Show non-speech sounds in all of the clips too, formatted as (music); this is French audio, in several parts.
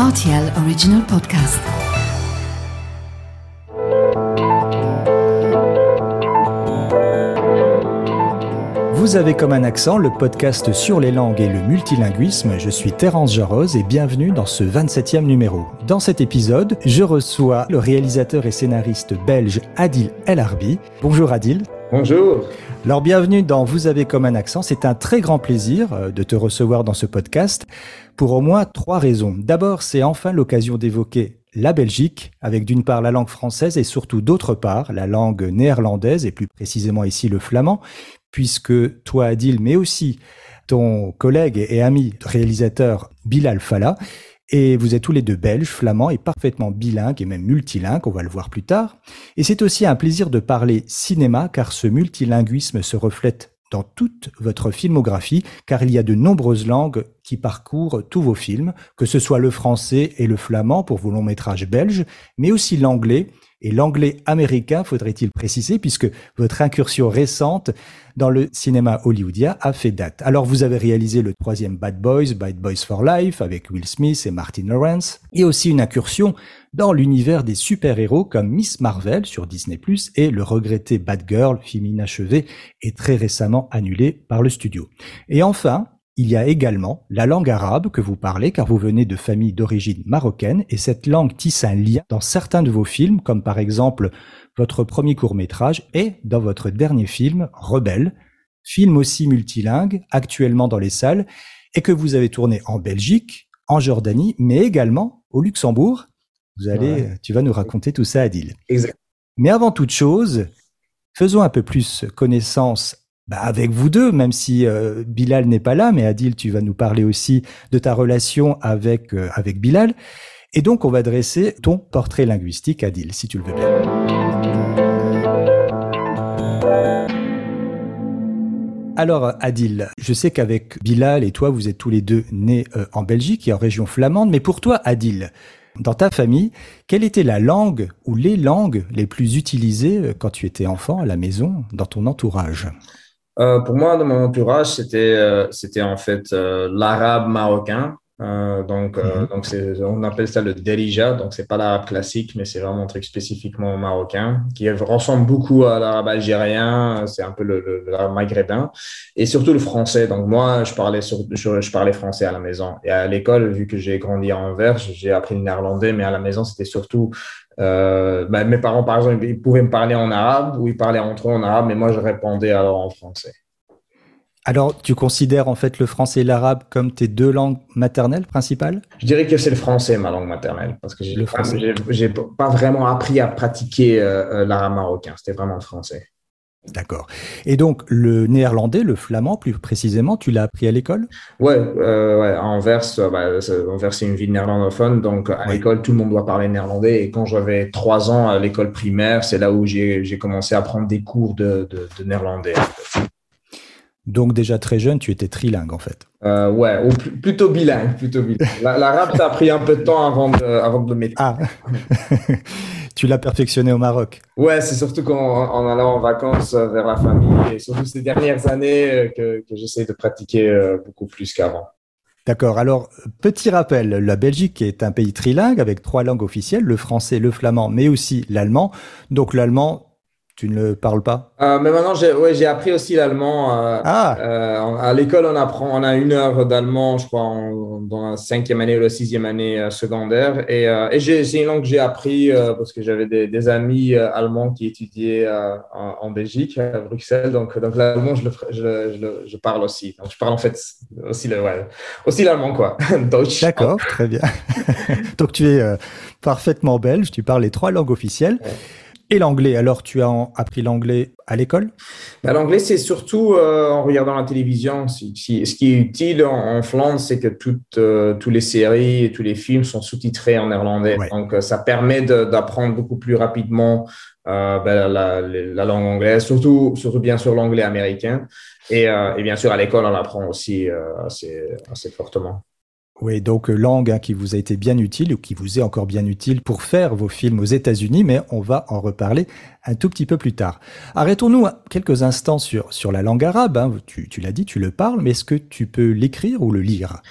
RTL Original Podcast. Vous avez comme un accent le podcast sur les langues et le multilinguisme. Je suis Terence Jarose et bienvenue dans ce 27e numéro. Dans cet épisode, je reçois le réalisateur et scénariste belge Adil El Arbi. Bonjour Adil. Bonjour. Alors bienvenue dans Vous avez comme un accent. C'est un très grand plaisir euh, de te recevoir dans ce podcast pour au moins trois raisons. D'abord, c'est enfin l'occasion d'évoquer la Belgique, avec d'une part la langue française et surtout d'autre part la langue néerlandaise et plus précisément ici le flamand, puisque toi Adil, mais aussi ton collègue et ami réalisateur Bilal Fala, et vous êtes tous les deux belges, flamands et parfaitement bilingues et même multilingues, on va le voir plus tard. Et c'est aussi un plaisir de parler cinéma car ce multilinguisme se reflète dans toute votre filmographie, car il y a de nombreuses langues qui parcourent tous vos films, que ce soit le français et le flamand pour vos longs métrages belges, mais aussi l'anglais, et l'anglais américain, faudrait-il préciser, puisque votre incursion récente dans le cinéma hollywoodien a fait date. Alors vous avez réalisé le troisième Bad Boys, Bad Boys for Life, avec Will Smith et Martin Lawrence, et aussi une incursion dans l'univers des super-héros comme Miss Marvel sur Disney+, et le regretté Bad Girl, film inachevé et très récemment annulé par le studio. Et enfin, il y a également la langue arabe que vous parlez car vous venez de familles d'origine marocaine et cette langue tisse un lien dans certains de vos films comme par exemple votre premier court métrage et dans votre dernier film Rebelle, film aussi multilingue actuellement dans les salles et que vous avez tourné en Belgique, en Jordanie mais également au Luxembourg. Vous allez, tu vas nous raconter tout ça Adil. Exact. Mais avant toute chose, faisons un peu plus connaissance bah, avec vous deux, même si euh, Bilal n'est pas là, mais Adil, tu vas nous parler aussi de ta relation avec, euh, avec Bilal. Et donc, on va dresser ton portrait linguistique, Adil, si tu le veux bien. Alors, Adil, je sais qu'avec Bilal et toi, vous êtes tous les deux nés euh, en Belgique et en région flamande, mais pour toi, Adil, dans ta famille, quelle était la langue ou les langues les plus utilisées quand tu étais enfant à la maison, dans ton entourage? Euh, pour moi, dans mon entourage, c'était euh, c'était en fait euh, l'arabe marocain. Donc, mhm. donc on appelle ça le derija. Donc, c'est pas l'arabe classique, mais c'est vraiment un truc spécifiquement marocain qui ressemble beaucoup à l'arabe algérien. C'est un peu le, l'arabe maghrébin et surtout le français. Donc, moi, je parlais sur, je, je, parlais français à la maison et à l'école, vu que j'ai grandi à Anvers, j'ai appris le néerlandais, mais à la maison, c'était surtout euh, ben, mes parents, par exemple, ils pouvaient me parler en arabe ou ils parlaient entre eux en arabe, mais moi, je répondais alors en français. Alors, tu considères en fait le français et l'arabe comme tes deux langues maternelles principales? Je dirais que c'est le français, ma langue maternelle, parce que j'ai pas vraiment appris à pratiquer euh, euh, l'arabe marocain. C'était vraiment le français. D'accord. Et donc, le néerlandais, le flamand plus précisément, tu l'as appris à l'école? Ouais, euh, ouais, à Anvers, euh, bah, Anvers c'est une ville néerlandophone, donc à l'école, tout le monde doit parler néerlandais. Et quand j'avais trois ans à l'école primaire, c'est là où j'ai commencé à prendre des cours de, de, de néerlandais. Donc déjà très jeune, tu étais trilingue en fait. Euh, ouais, ou plutôt bilingue, plutôt bilingue. L'arabe, ça a pris un peu de temps avant de, avant de le mettre. Ah, (laughs) tu l'as perfectionné au Maroc. Ouais, c'est surtout qu'en allant en vacances vers la famille et surtout ces dernières années euh, que, que j'essaie de pratiquer euh, beaucoup plus qu'avant. D'accord. Alors, petit rappel, la Belgique est un pays trilingue avec trois langues officielles, le français, le flamand, mais aussi l'allemand. Donc l'allemand, tu ne le parles pas? Euh, Mais maintenant, j'ai ouais, appris aussi l'allemand. Euh, ah. Euh, à l'école, on apprend, on a une heure d'allemand, je crois, dans la cinquième année ou la sixième année secondaire. Et, et c'est une langue que j'ai appris parce que j'avais des, des, amis allemands qui étudiaient en, en, Belgique, à Bruxelles. Donc, donc l'allemand, je, je, je, je, parle aussi. Donc, je parle en fait aussi le, ouais, aussi l'allemand, quoi. (laughs) D'accord, très bien. (laughs) donc, tu es parfaitement belge, tu parles les trois langues officielles. Et l'anglais, alors tu as appris l'anglais à l'école? Bah, L'anglais, c'est surtout euh, en regardant la télévision. Ce qui est utile en, Flandre, c'est que toutes, euh, toutes les séries et tous les films sont sous-titrés en néerlandais. Donc, euh, ça permet d'apprendre beaucoup plus rapidement bah, la, la, langue anglaise, surtout, surtout bien sûr l'anglais américain. Et, et, bien sûr, à l'école, on apprend aussi assez, assez fortement. Oui, donc euh, langue hein, qui vous a été bien utile ou qui vous est encore bien utile pour faire vos films aux États-Unis, mais on va en reparler un tout petit peu plus tard. Arrêtons-nous quelques instants sur, sur la langue arabe. Hein. Tu, tu l'as dit, tu le parles, mais est-ce que tu peux l'écrire ou le lire?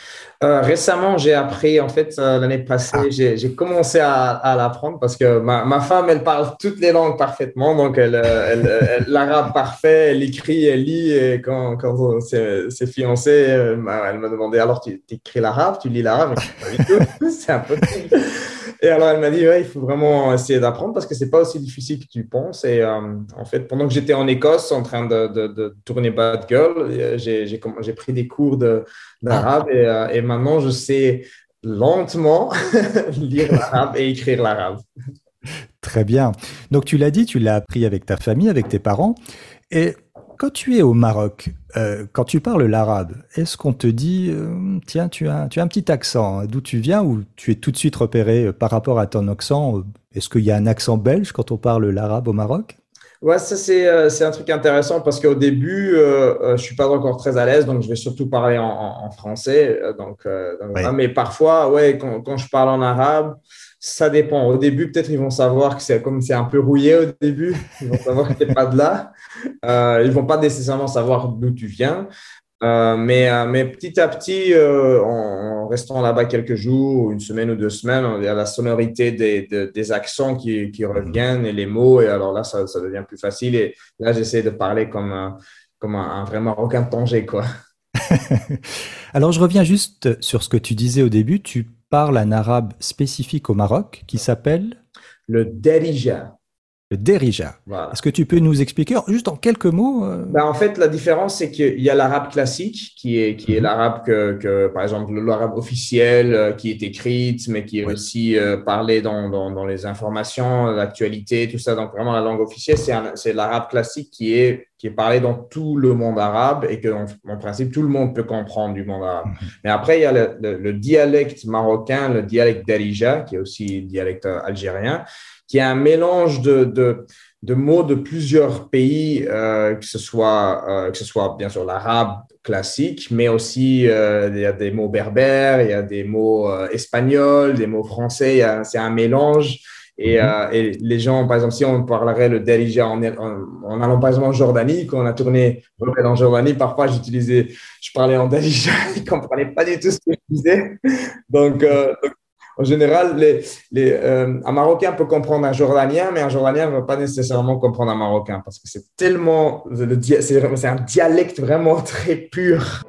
Euh, Récemment, j'ai appris, en fait, euh, l'année passée, ah. j'ai commencé à, à l'apprendre parce que ma, ma, femme, elle parle toutes les langues parfaitement. Donc, elle, elle, l'arabe parfait, elle écrit, elle lit. Et quand, quand c'est fiancé, elle m'a demandé alors, tu écris l'arabe, tu lis l'arabe (laughs) C'est impossible. Et alors, elle m'a dit, ouais, il faut vraiment essayer d'apprendre parce que c'est pas aussi difficile que tu penses. Et euh, en fait, pendant que j'étais en Écosse en train de, de, tourner Bad Girl, euh, j'ai pris des cours d'arabe et, euh, et, maintenant, je sais lentement (laughs) lire l'arabe et écrire l'arabe. Très bien. Donc, tu l'as dit, tu l'as appris avec ta famille, avec tes parents. Et quand tu es au Maroc, euh, quand tu parles l'arabe, est-ce qu'on te dit, euh, tiens, tu as, tu as un petit accent, hein, d'où tu viens, ou tu es tout de suite repéré euh, par rapport à ton accent Est-ce qu'il y a un accent belge quand on parle l'arabe au Maroc? Ouais, ça c'est un truc intéressant parce qu'au début, je suis pas encore très à l'aise, donc je vais surtout parler en, français. Donc, mais parfois, ouais, quand, quand, je parle en arabe, ça dépend. Au début, peut-être ils vont savoir que c'est comme c'est un peu rouillé au début. Ils vont savoir que tu n'es pas de là. Euh, ils vont pas nécessairement savoir d'où tu viens. Euh, mais, euh, mais petit à petit, euh, en, restant là-bas quelques jours, une semaine ou deux semaines, il y a la sonorité des, des, accents qui, qui, reviennent et les mots. Et alors là, ça, devient plus facile. Et là, j'essaie de parler comme, comme un, un vrai Marocain de Tanger, (laughs) alors, je reviens juste sur ce que tu disais au début. Tu parle un arabe spécifique au Maroc qui s'appelle Le Derija. Le Derija. Est-ce que tu peux nous expliquer juste en quelques mots euh? ben, En fait, la différence, c'est qu'il y a l'arabe classique, qui est, qui est mhm. l'arabe que, par exemple, l'arabe officiel, euh, qui est écrite, mais qui est aussi euh, parlé dans, dans, les informations, l'actualité, tout ça. Donc, vraiment, la langue officielle, c'est l'arabe classique qui est, qui est parlé dans tout le monde arabe et que, en, principe, tout le monde peut comprendre du monde arabe. Mhm. Mais après, il y a le, le dialecte marocain, le dialecte Darija, qui est aussi dialecte algérien qui est un mélange de, de, de mots de plusieurs pays, euh, que, ce soit, euh, que ce soit bien sûr l'arabe classique, mais aussi euh, il y a des mots berbères, il y a des mots espagnols, des mots français, c'est un mélange. Et, mhm. et, les gens, par exemple, si on parlerait le Darija en, en, allant par exemple en Jordanie, quand on a tourné en Jordanie, parfois j'utilisais, je parlais en Darija, ils (laughs) ne comprenaient pas du tout ce que je disais. Donc, donc en général, les, les, euh, un Marocain peut comprendre un Jordanien, mais un Jordanien ne va pas nécessairement comprendre un Marocain parce que c'est tellement, c'est un dialecte vraiment (laughs) très pur.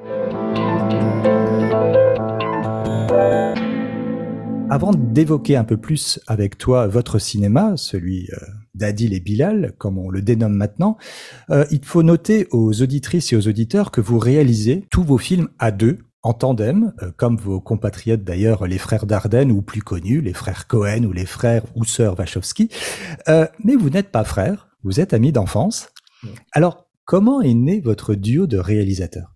Avant d'évoquer un peu plus avec toi votre cinéma, celui euh, d'Adil et Bilal, comme on le dénomme maintenant, euh, il faut noter aux auditrices et aux auditeurs que vous réalisez tous vos films à deux, en tandem, euh, comme vos compatriotes d'ailleurs, les frères Dardenne ou plus connus, les frères Cohen ou les frères ou sœurs Wachowski. Euh, mais vous n'êtes pas frères, vous êtes amis d'enfance. Alors, comment est né votre duo de réalisateurs?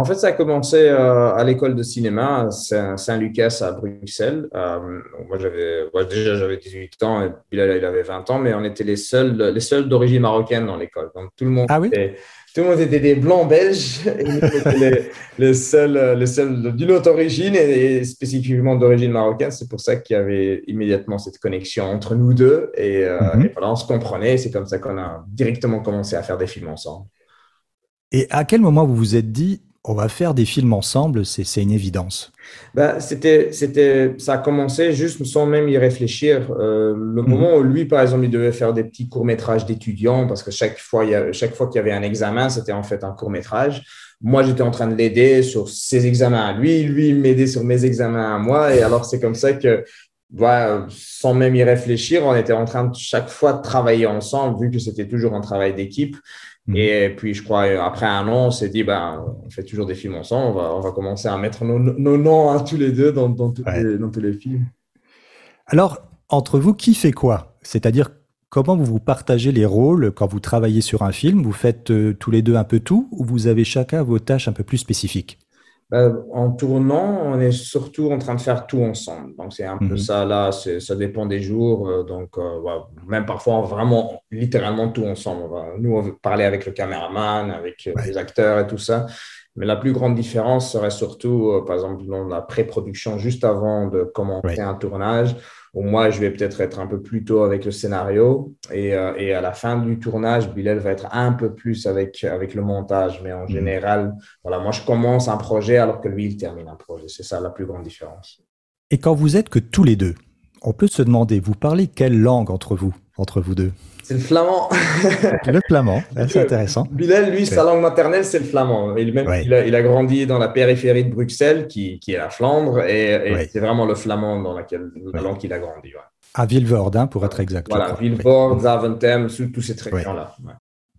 En fait, ça a commencé euh, à l'école de cinéma Saint-Lucas à Bruxelles. moi, j'avais déjà j'avais 18 ans et Bilal il avait 20 ans, mais on était les seuls les seuls d'origine marocaine dans l'école. Donc tout le monde ah oui tout le monde était des blancs belges, (laughs) et nous étions les, seuls, les seuls d'une autre origine et, spécifiquement d'origine marocaine. C'est pour ça qu'il y avait immédiatement cette connexion entre nous deux et, euh, mhm. voilà, on se comprenait. C'est comme ça qu'on a directement commencé à faire des films ensemble. Et à quel moment vous vous êtes dit, on va faire des films ensemble, c'est une évidence. Ben, c'était, c'était, ça a commencé juste sans même y réfléchir. Euh, le mhm. moment où lui, par exemple, il devait faire des petits courts-métrages d'étudiants, parce que chaque fois, il y a, chaque fois qu'il y avait un examen, c'était en fait un court-métrage. Moi, j'étais en train de l'aider sur ses examens à lui, lui, m'aidait sur mes examens à moi. Et alors, c'est comme ça que, sans même y réfléchir, on était en train de chaque fois de travailler ensemble, vu que c'était toujours un travail d'équipe. Mhm. Et puis, je crois, après un an, on s'est dit, ben, on fait toujours des films ensemble, on va, on va commencer à mettre nos, nos noms à tous les deux dans, dans, tous les, dans tous les films. Alors, entre vous, qui fait quoi? C'est-à-dire, comment vous vous partagez les rôles quand vous travaillez sur un film? Vous faites euh, tous les deux un peu tout ou vous avez chacun vos tâches un peu plus spécifiques? En tournant, on est surtout en train de faire tout ensemble. Donc, c'est un peu mhm. ça là, ça dépend des jours. Euh, donc, euh, même parfois, vraiment, littéralement tout ensemble. nous, on veut parler avec le caméraman, avec euh, les acteurs et tout ça. Mais la plus grande différence serait surtout, euh, par exemple, dans la pré-production, juste avant de commencer un tournage, moi, je vais peut-être être un peu plus tôt avec le scénario. Et, euh, et, à la fin du tournage, Bilal va être un peu plus avec, avec le montage. Mais en mhm. général, voilà, moi, je commence un projet alors que lui, il termine un projet. C'est ça la plus grande différence. Et quand vous êtes que tous les deux, on peut se demander, vous parlez quelle langue entre vous, entre vous deux? C'est le flamand. (laughs) le flamand, c'est intéressant. Bilal, lui, sa langue maternelle, c'est le flamand. Il, même, il, a, grandi dans la périphérie de Bruxelles, qui, qui est la Flandre, et, c'est vraiment le flamand dans laquelle, la langue qu'il a grandi. À Vilvoorde, hein, pour être exact. Voilà, Vilvoorde, Zaventem, tous ces régions-là.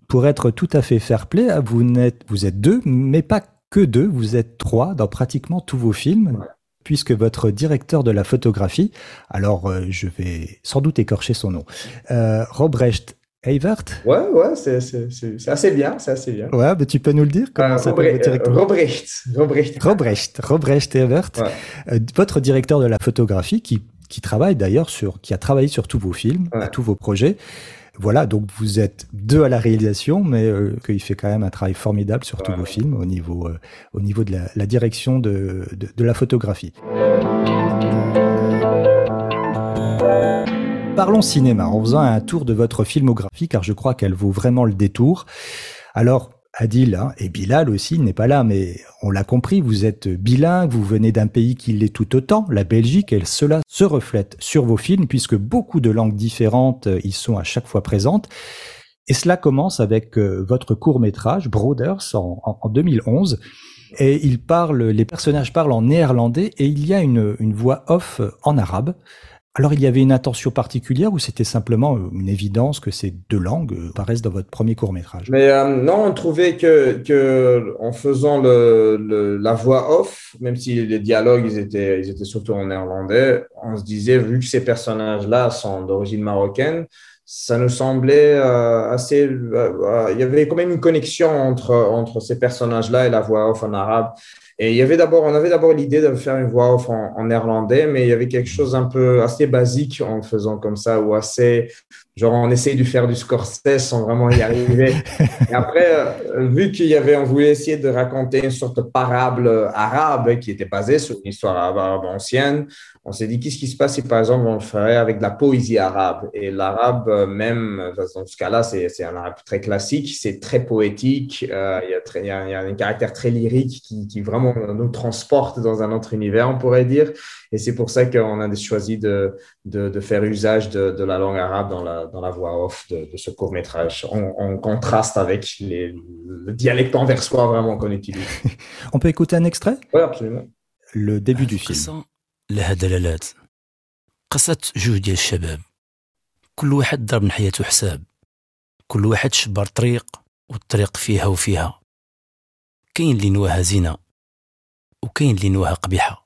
Pour être tout à fait fair-play, vous, vous êtes deux, mais pas que deux, vous êtes trois dans pratiquement tous vos films puisque votre directeur de la photographie, alors euh, je vais sans doute écorcher son nom, euh, Robrecht Evert. Ouais, ouais, c'est assez bien, c'est assez bien. Ouais, mais tu peux nous le dire comment euh, votre directeur? Robrecht. Robrecht. Robrecht, Robrecht Evert, votre directeur de la photographie qui, qui travaille d'ailleurs sur, qui a travaillé sur tous vos films, tous vos projets. Voilà, donc vous êtes deux à la réalisation, mais euh, qu'il fait quand même un travail formidable sur tous vos films au niveau, euh, au niveau de la, direction de, de, la photographie. Parlons cinéma en faisant un tour de votre filmographie, car je crois qu'elle vaut vraiment le détour. Alors, Adil hein, et Bilal aussi n'est pas là, mais on l'a compris, vous êtes bilingue, vous venez d'un pays qui l'est tout autant, la Belgique, et cela se reflète sur vos films puisque beaucoup de langues différentes y sont à chaque fois présentes. Et cela commence avec euh, votre court métrage Brothers en, 2011. Et il parle, les personnages parlent en néerlandais et il y a une voix off en arabe. Alors, il y avait une attention particulière ou c'était simplement euh, une évidence que ces deux langues euh, apparaissent dans votre premier court métrage Mais euh, non, on trouvait que, en faisant la voix off, même si les dialogues étaient, surtout en néerlandais, on se disait, vu que ces personnages-là sont d'origine marocaine, ça nous semblait assez. il y avait quand même une connexion entre ces personnages-là et la voix off en arabe. Et il y avait d'abord, on avait d'abord l'idée de faire une voix off en, néerlandais, mais il y avait quelque chose un peu assez basique en faisant comme ça, ou assez, genre on essayait de faire du Scorsese sans vraiment y arriver. (laughs) Et après, euh, vu qu'il y avait, on voulait essayer de raconter une sorte de parable arabe qui était basée sur une histoire arabe ancienne, on s'est dit qu'est-ce qui se passe si par exemple on le ferait avec de la poésie arabe? Et l'arabe euh, même dans ce cas-là c'est un arabe très classique c'est très poétique euh, il, y a très, il, y a, un caractère très lyrique qui, qui, vraiment nous transporte dans un autre univers on pourrait dire et c'est pour ça qu'on a choisi de, de, de, faire usage de, de, la langue arabe dans la, dans la voix off de, ce court métrage en, contraste avec les, le dialecte anversois vraiment qu'on utilise (laughs) on peut écouter un extrait oui absolument le début du film لها دلالات قصة جوج ديال الشباب كل واحد ضرب من حياته حساب كل واحد شبر طريق والطريق فيها وفيها كاين اللي نواها زينة وكاين اللي نواها قبيحة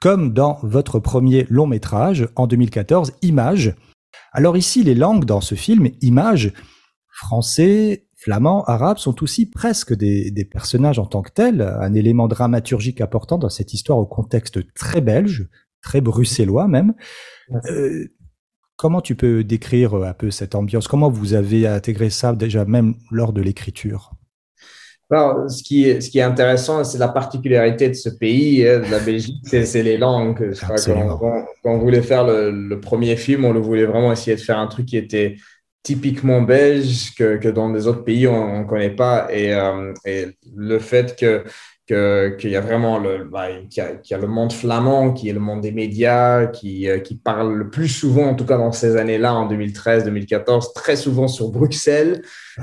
comme dans votre premier long métrage en 2014, Images. Alors ici, les langues dans ce film, Images, français, flamands, arabes sont aussi presque des, personnages en tant que tels, un élément dramaturgique important dans cette histoire au contexte très belge, très bruxellois même. Euh, comment tu peux décrire un peu cette ambiance? Comment vous avez intégré ça déjà même lors de l'écriture? Alors, ce qui est, ce qui est intéressant, c'est la particularité de ce pays, hein, de la Belgique, c'est les langues. quand, on voulait faire le, le, premier film, on le voulait vraiment essayer de faire un truc qui était typiquement belge que, que dans des autres pays on ne connaît pas et, euh, et, le fait que qu'il y a vraiment le, bah, y, y, a le monde flamand, qui est le monde des médias, qui, euh, qui parle le plus souvent, en tout cas dans ces années-là, en 2013-2014, très souvent sur Bruxelles.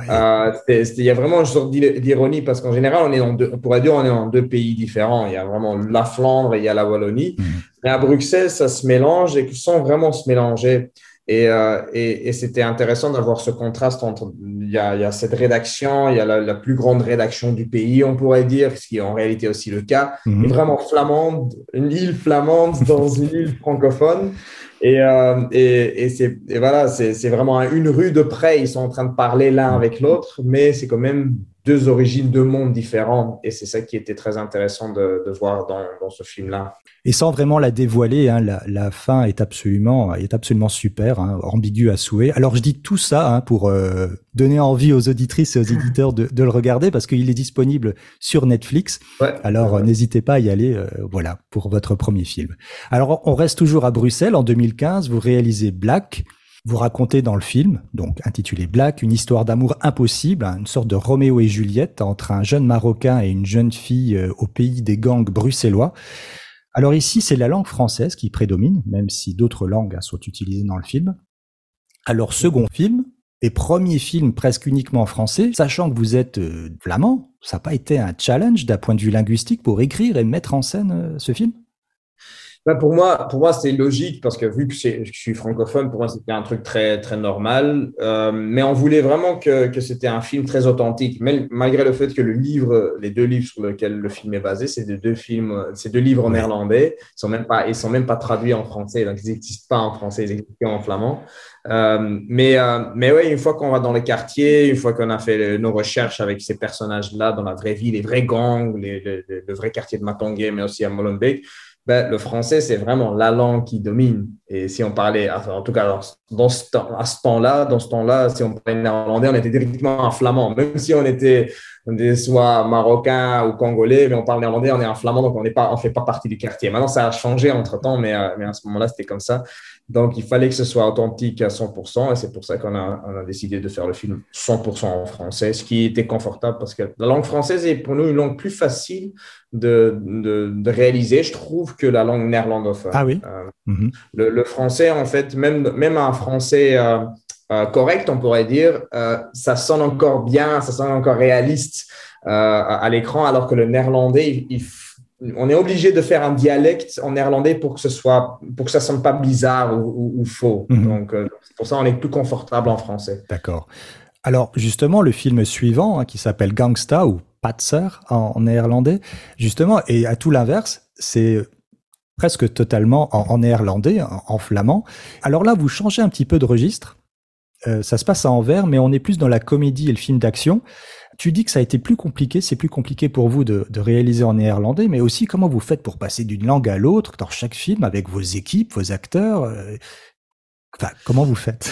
Euh, il y a vraiment une sorte d'ironie parce qu'en général, on, est en deux, on pourrait dire on est en deux pays différents. Il y a vraiment la Flandre et il y a la Wallonie. Mmh. Mais à Bruxelles, ça se mélange et sans vraiment se mélanger. Et, euh, et, et c'était intéressant d'avoir ce contraste entre il y, a, il y a cette rédaction, il y a la, la, plus grande rédaction du pays, on pourrait dire, ce qui est en réalité aussi le cas, Mhm. et vraiment flamande, une île flamande (laughs) dans une île francophone. Et, euh, et, et, c'est, et voilà, c'est, c'est vraiment à une rue de près, ils sont en train de parler l'un avec l'autre, mais c'est quand même deux origines, deux mondes différents. Et c'est ça qui était très intéressant de, de voir dans, dans ce film-là. Et sans vraiment la dévoiler, hein, la, la, fin est absolument, est absolument super, hein, ambiguë à souhait. Alors je dis tout ça hein, pour euh, donner envie aux auditrices et aux éditeurs de, de le regarder parce qu'il est disponible sur Netflix. Ouais, Alors ouais. n'hésitez pas à y aller, euh, voilà, pour votre premier film. Alors on reste toujours à Bruxelles. En 2015, vous réalisez Black. Vous racontez dans le film, donc intitulé Black, une histoire d'amour impossible, hein, une sorte de Roméo et Juliette entre un jeune Marocain et une jeune fille euh, au pays des gangs bruxellois. Alors ici, c'est la langue française qui prédomine, même si d'autres langues hein, sont utilisées dans le film. Alors second film et premier film presque uniquement en français, sachant que vous êtes euh, flamand, ça n'a pas été un challenge d'un point de vue linguistique pour écrire et mettre en scène euh, ce film ben pour moi, pour moi, c'est logique parce que vu que je suis francophone, pour moi, c'était un truc très, très normal. Euh, mais on voulait vraiment que, que c'était un film très authentique, mais, malgré le fait que le livre, les deux livres sur lesquels le film est basé, c'est de deux films, c'est deux livres en néerlandais. Ils sont même pas, ils sont même pas traduits en français, donc ils n'existent pas en français, ils existent en flamand. Euh, mais, euh, mais ouais, une fois qu'on va dans les quartiers, une fois qu'on a fait le- nos recherches avec ces personnages-là dans la vraie vie, les vrais gangs, les, le, le- le vrai quartier de Matongué, mais aussi à Molenbeek, ben, le français, c'est vraiment la langue qui domine. Et si on parlait, en tout cas, dans ce temps, à ce temps-là, dans ce temps-là, si on parlait néerlandais, on était directement en flamand. Même si on était, on soit marocain ou congolais, mais on parle néerlandais, on est en flamand, donc on on fait pas partie du quartier. Maintenant, ça a changé entre temps, mais, euh, mais à ce moment-là, c'était comme ça. Donc, il fallait que ce soit authentique à 100%, et c'est pour ça qu'on a, on a décidé de faire le film 100% en français, ce qui était confortable parce que la langue française est pour nous une langue plus facile de, de, de réaliser, je trouve, que la langue néerlandophone. Ah oui Euh, Mhm. le, le français, en fait, même, même un français euh, euh, correct, on pourrait dire, ça sonne encore bien, ça sonne encore réaliste à, à l'écran, alors que le néerlandais, il- il f- on est obligé de faire un dialecte en néerlandais pour que ce soit, pour que ça sonne pas bizarre ou, ou- ou faux. Mhm. Donc, euh, c'est pour ça on est plus confortable en français. D'accord. Alors justement, le film suivant, hein, qui s'appelle Gangsta ou Patser en, en néerlandais, justement, et à tout l'inverse, c'est presque totalement en, en néerlandais, en, en flamand. Alors là, vous changez un petit peu de registre. Euh, ça se passe à Anvers, mais on est plus dans la comédie et le film d'action. Tu dis que ça a été plus compliqué, c'est plus compliqué pour vous de, réaliser en néerlandais, mais aussi comment vous faites pour passer d'une langue à l'autre dans chaque film avec vos équipes, vos acteurs. Euh, Enfin, comment vous faites?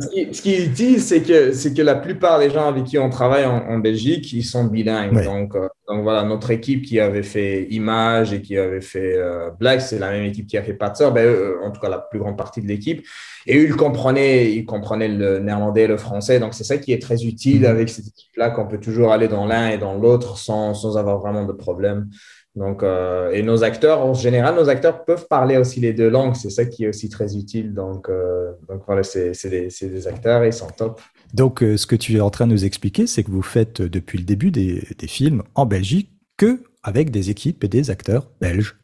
Ce qui, ce qui est utile, c'est que, c'est que la plupart des gens avec qui on travaille en, en Belgique, ils sont bilingues. Donc, euh, donc voilà, notre équipe qui avait fait Image et qui avait fait euh, Black, c'est la même équipe qui a fait Patzer, ben, eux, en tout cas la plus grande partie de l'équipe. Et eux, ils comprenaient, ils comprenaient le néerlandais et le français. Donc c'est ça qui est très utile Mhm. avec cette équipe-là, qu'on peut toujours aller dans l'un et dans l'autre sans, sans avoir vraiment de problème. Donc, euh, et nos acteurs, en général, nos acteurs peuvent parler aussi les deux langues. C'est ça qui est aussi très utile. Donc, euh, donc voilà, c'est des, acteurs ils sont top. Donc, euh, ce que tu es en train de nous expliquer, c'est que vous faites depuis le début des, des films en Belgique que avec des équipes et des acteurs belges.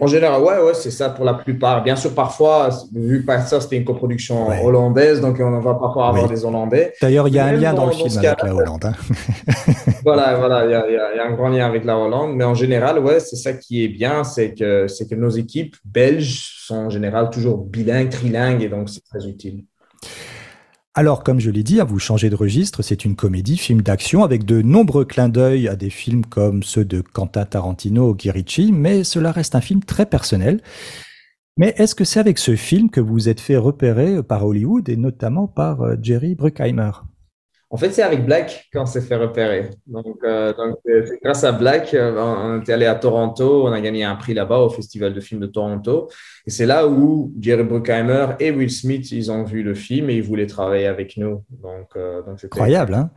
En général, ouais, ouais, c'est ça pour la plupart. Bien sûr, parfois, vu que ça, c'était une coproduction Ouais. hollandaise, donc on va parfois avoir Oui. des Hollandais. D'ailleurs, il y a un lien dans, le film avec la Hollande. hein. (laughs) Voilà, voilà, y y il y a un grand lien avec la Hollande. Mais en général, ouais, c'est ça qui est bien, c'est que, c'est que nos équipes belges sont en général toujours bilingues, trilingues, et donc c'est très utile. Alors, comme je l'ai dit, hein, vous changez de registre, c'est une comédie, film d'action, avec de nombreux clins d'œil à des films comme ceux de Quentin Tarantino ou Guy Ritchie, mais cela reste un film très personnel. Mais est-ce que c'est avec ce film que vous vous êtes fait repérer par Hollywood et notamment par euh, Jerry Bruckheimer? En fait, c'est avec Black qu'on s'est fait repérer. Donc, euh, euh, grâce à Black, on on était allé à Toronto, on a gagné un prix là-bas au Festival de films de Toronto. Et c'est là où Jerry Bruckheimer et Will Smith, ils ont vu le film et ils voulaient travailler avec nous. Donc, euh, donc Incroyable, hein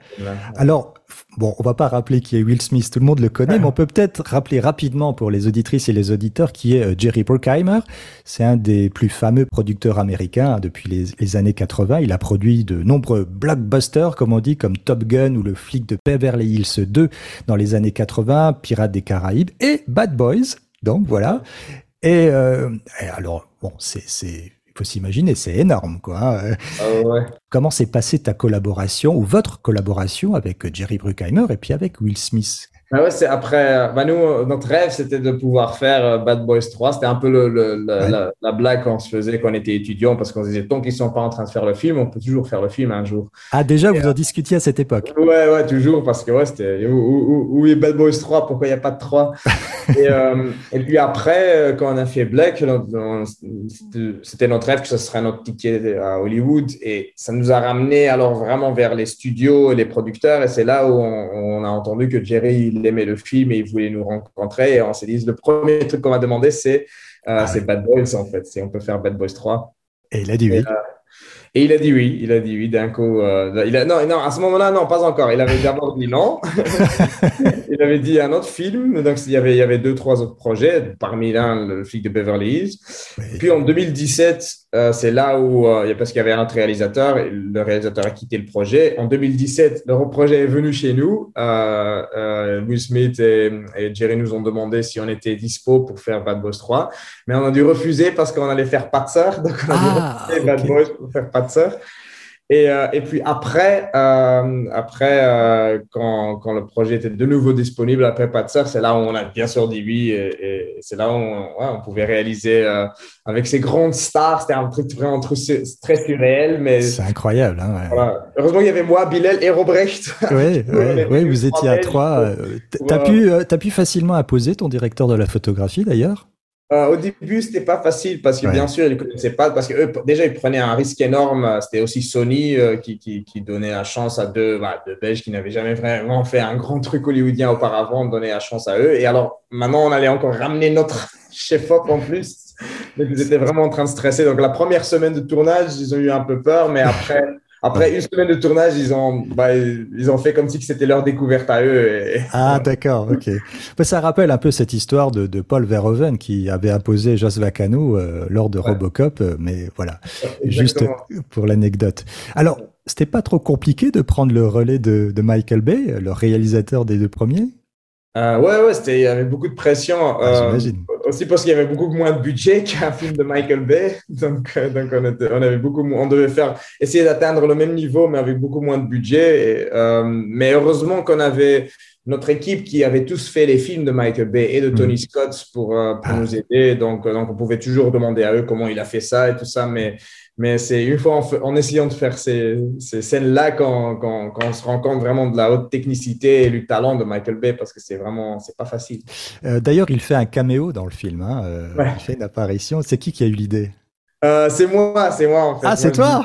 Alors, bon, on va pas rappeler qui est Will Smith, tout le monde le connaît, mais on peut peut-être rappeler rapidement pour les auditrices et les auditeurs qui est euh, Jerry Bruckheimer. C'est un des plus fameux producteurs américains hein, depuis les, les années 80. Il a produit de nombreux blockbusters, comme on dit, comme Top Gun ou le flic de Beverly Hills 2 dans les années 80, Pirates des Caraïbes et Bad Boys. Donc voilà. Et, euh, et alors, bon, c'est, c'est, il faut s'imaginer, c'est énorme, quoi. hein. Ah ouais. Comment s'est passée ta collaboration ou votre collaboration avec Jerry Bruckheimer et puis avec Will Smith? Ah ouais, c'est après. euh, Bah nous, euh, notre rêve, c'était de pouvoir faire euh, Bad Boys 3. C'était un peu le, le- le- Ouais. la, la blague qu'on se faisait quand on était étudiant, parce qu'on se disait tant qu'ils sont pas en train de faire le film, on peut toujours faire le film un jour. Ah, déjà, vous en discutiez à cette époque Ouais, ouais, toujours, parce que ouais, c'était où, où, où- où est Bad Boys 3 Pourquoi il n'y a pas de 3 (laughs) et, euh, et puis après, quand on a fait Black, c'était notre rêve que ce serait notre ticket à Hollywood. Et ça nous a ramené alors vraiment vers les studios et les producteurs. Et c'est là où on, on a entendu que Jerry, il aimait le film et il voulait nous rencontrer. Et on s'est dit, le premier truc qu'on m'a demandé, c'est euh, Ah oui. Bad Boys, en fait. Si on peut faire Bad Boys 3. Et il a dit oui. Et, euh, Et il a dit oui, il a dit oui d'un coup. euh, il a, non, non, à ce moment-là, non, pas encore. Il avait d'abord dit non. (laughs) il avait dit un autre film. Donc, il y avait, il y avait deux, trois autres projets, parmi l'un, le flic de Beverly Hills. Oui. Puis en 2017, euh, c'est là où, euh, parce qu'il y avait un autre réalisateur, et le réalisateur a quitté le projet. En 2017, le projet est venu chez nous. Euh, euh, Will Smith et, et Jerry nous ont demandé si on était dispo pour faire Bad Boys 3. Mais on a dû refuser parce qu'on allait faire Patser. (laughs) Donc, on a dû Ah, refuser Bad. Boys pour faire Patser. Et, euh, et puis après, euh, après euh, quand, quand le projet était de nouveau disponible après Patser, c'est là où on a bien sûr dit oui. Et, et c'est là où on, ouais, on pouvait réaliser avec ces grandes stars. C'était un truc vraiment très, surréel. Mais C'est incroyable. Hein, ouais. voilà. Heureusement, il y avait moi, Bilal et Robrecht. (laughs) Ouais, ouais, (laughs) les vous étiez à trois trois. Belges, euh, t- T'as Ouais. pu, facilement imposer ton directeur de la photographie d'ailleurs? Euh, au début, c'était pas facile parce que Ouais. bien sûr, ils ne connaissaient pas parce que eux, déjà, ils prenaient un risque énorme. C'était aussi Sony euh, qui, qui, qui donnait la chance à deux, bah, deux Belges qui n'avaient jamais vraiment fait un grand truc hollywoodien auparavant, donner la chance à eux. Et alors, maintenant, on allait encore ramener notre (laughs) chef-op en plus. Donc, ils étaient vraiment en train de stresser. Donc, la première semaine de tournage, ils ont eu un peu peur, mais après, après une semaine de tournage, ils ont, bah, ils ont fait comme si c'était leur découverte à eux. Et, Ah, d'accord, ok. Bah, ça rappelle un peu cette histoire de, de Paul Verhoeven qui avait imposé Jos Vacano euh, lors de Ouais. Robocop, euh, mais voilà, (laughs) juste pour l'anecdote. Alors, c'était pas trop compliqué de prendre le relais de, de Michael Bay, le réalisateur des deux premiers? Euh, ouais, ouais, c'était, il y avait beaucoup de pression. Ah, euh, J'imagine. Aussi parce qu'il y avait beaucoup moins de budget (laughs) qu'un film de Michael Bay. Donc, euh, donc on, était- on avait beaucoup, on devait faire, essayer d'atteindre le même niveau, mais avec beaucoup moins de budget. Et, euh, mais heureusement qu'on avait notre équipe qui avait tous fait les films de Michael Bay et de Tony Scott pour, euh, pour Ah. nous aider. Donc, donc, on pouvait toujours demander à eux comment il a fait ça et tout ça. Mais, mais c'est une fois en, essayant de faire ces, ces scènes-là qu'on qu'on se rend compte vraiment de la haute technicité et du talent de Michael Bay parce que c'est vraiment, c'est pas facile. Euh, D'ailleurs, il fait un caméo dans le film. Hein, euh, Ouais. Il fait une apparition. C'est qui qui a eu l'idée? Euh, c'est moi, c'est moi en fait. Ah, c'est toi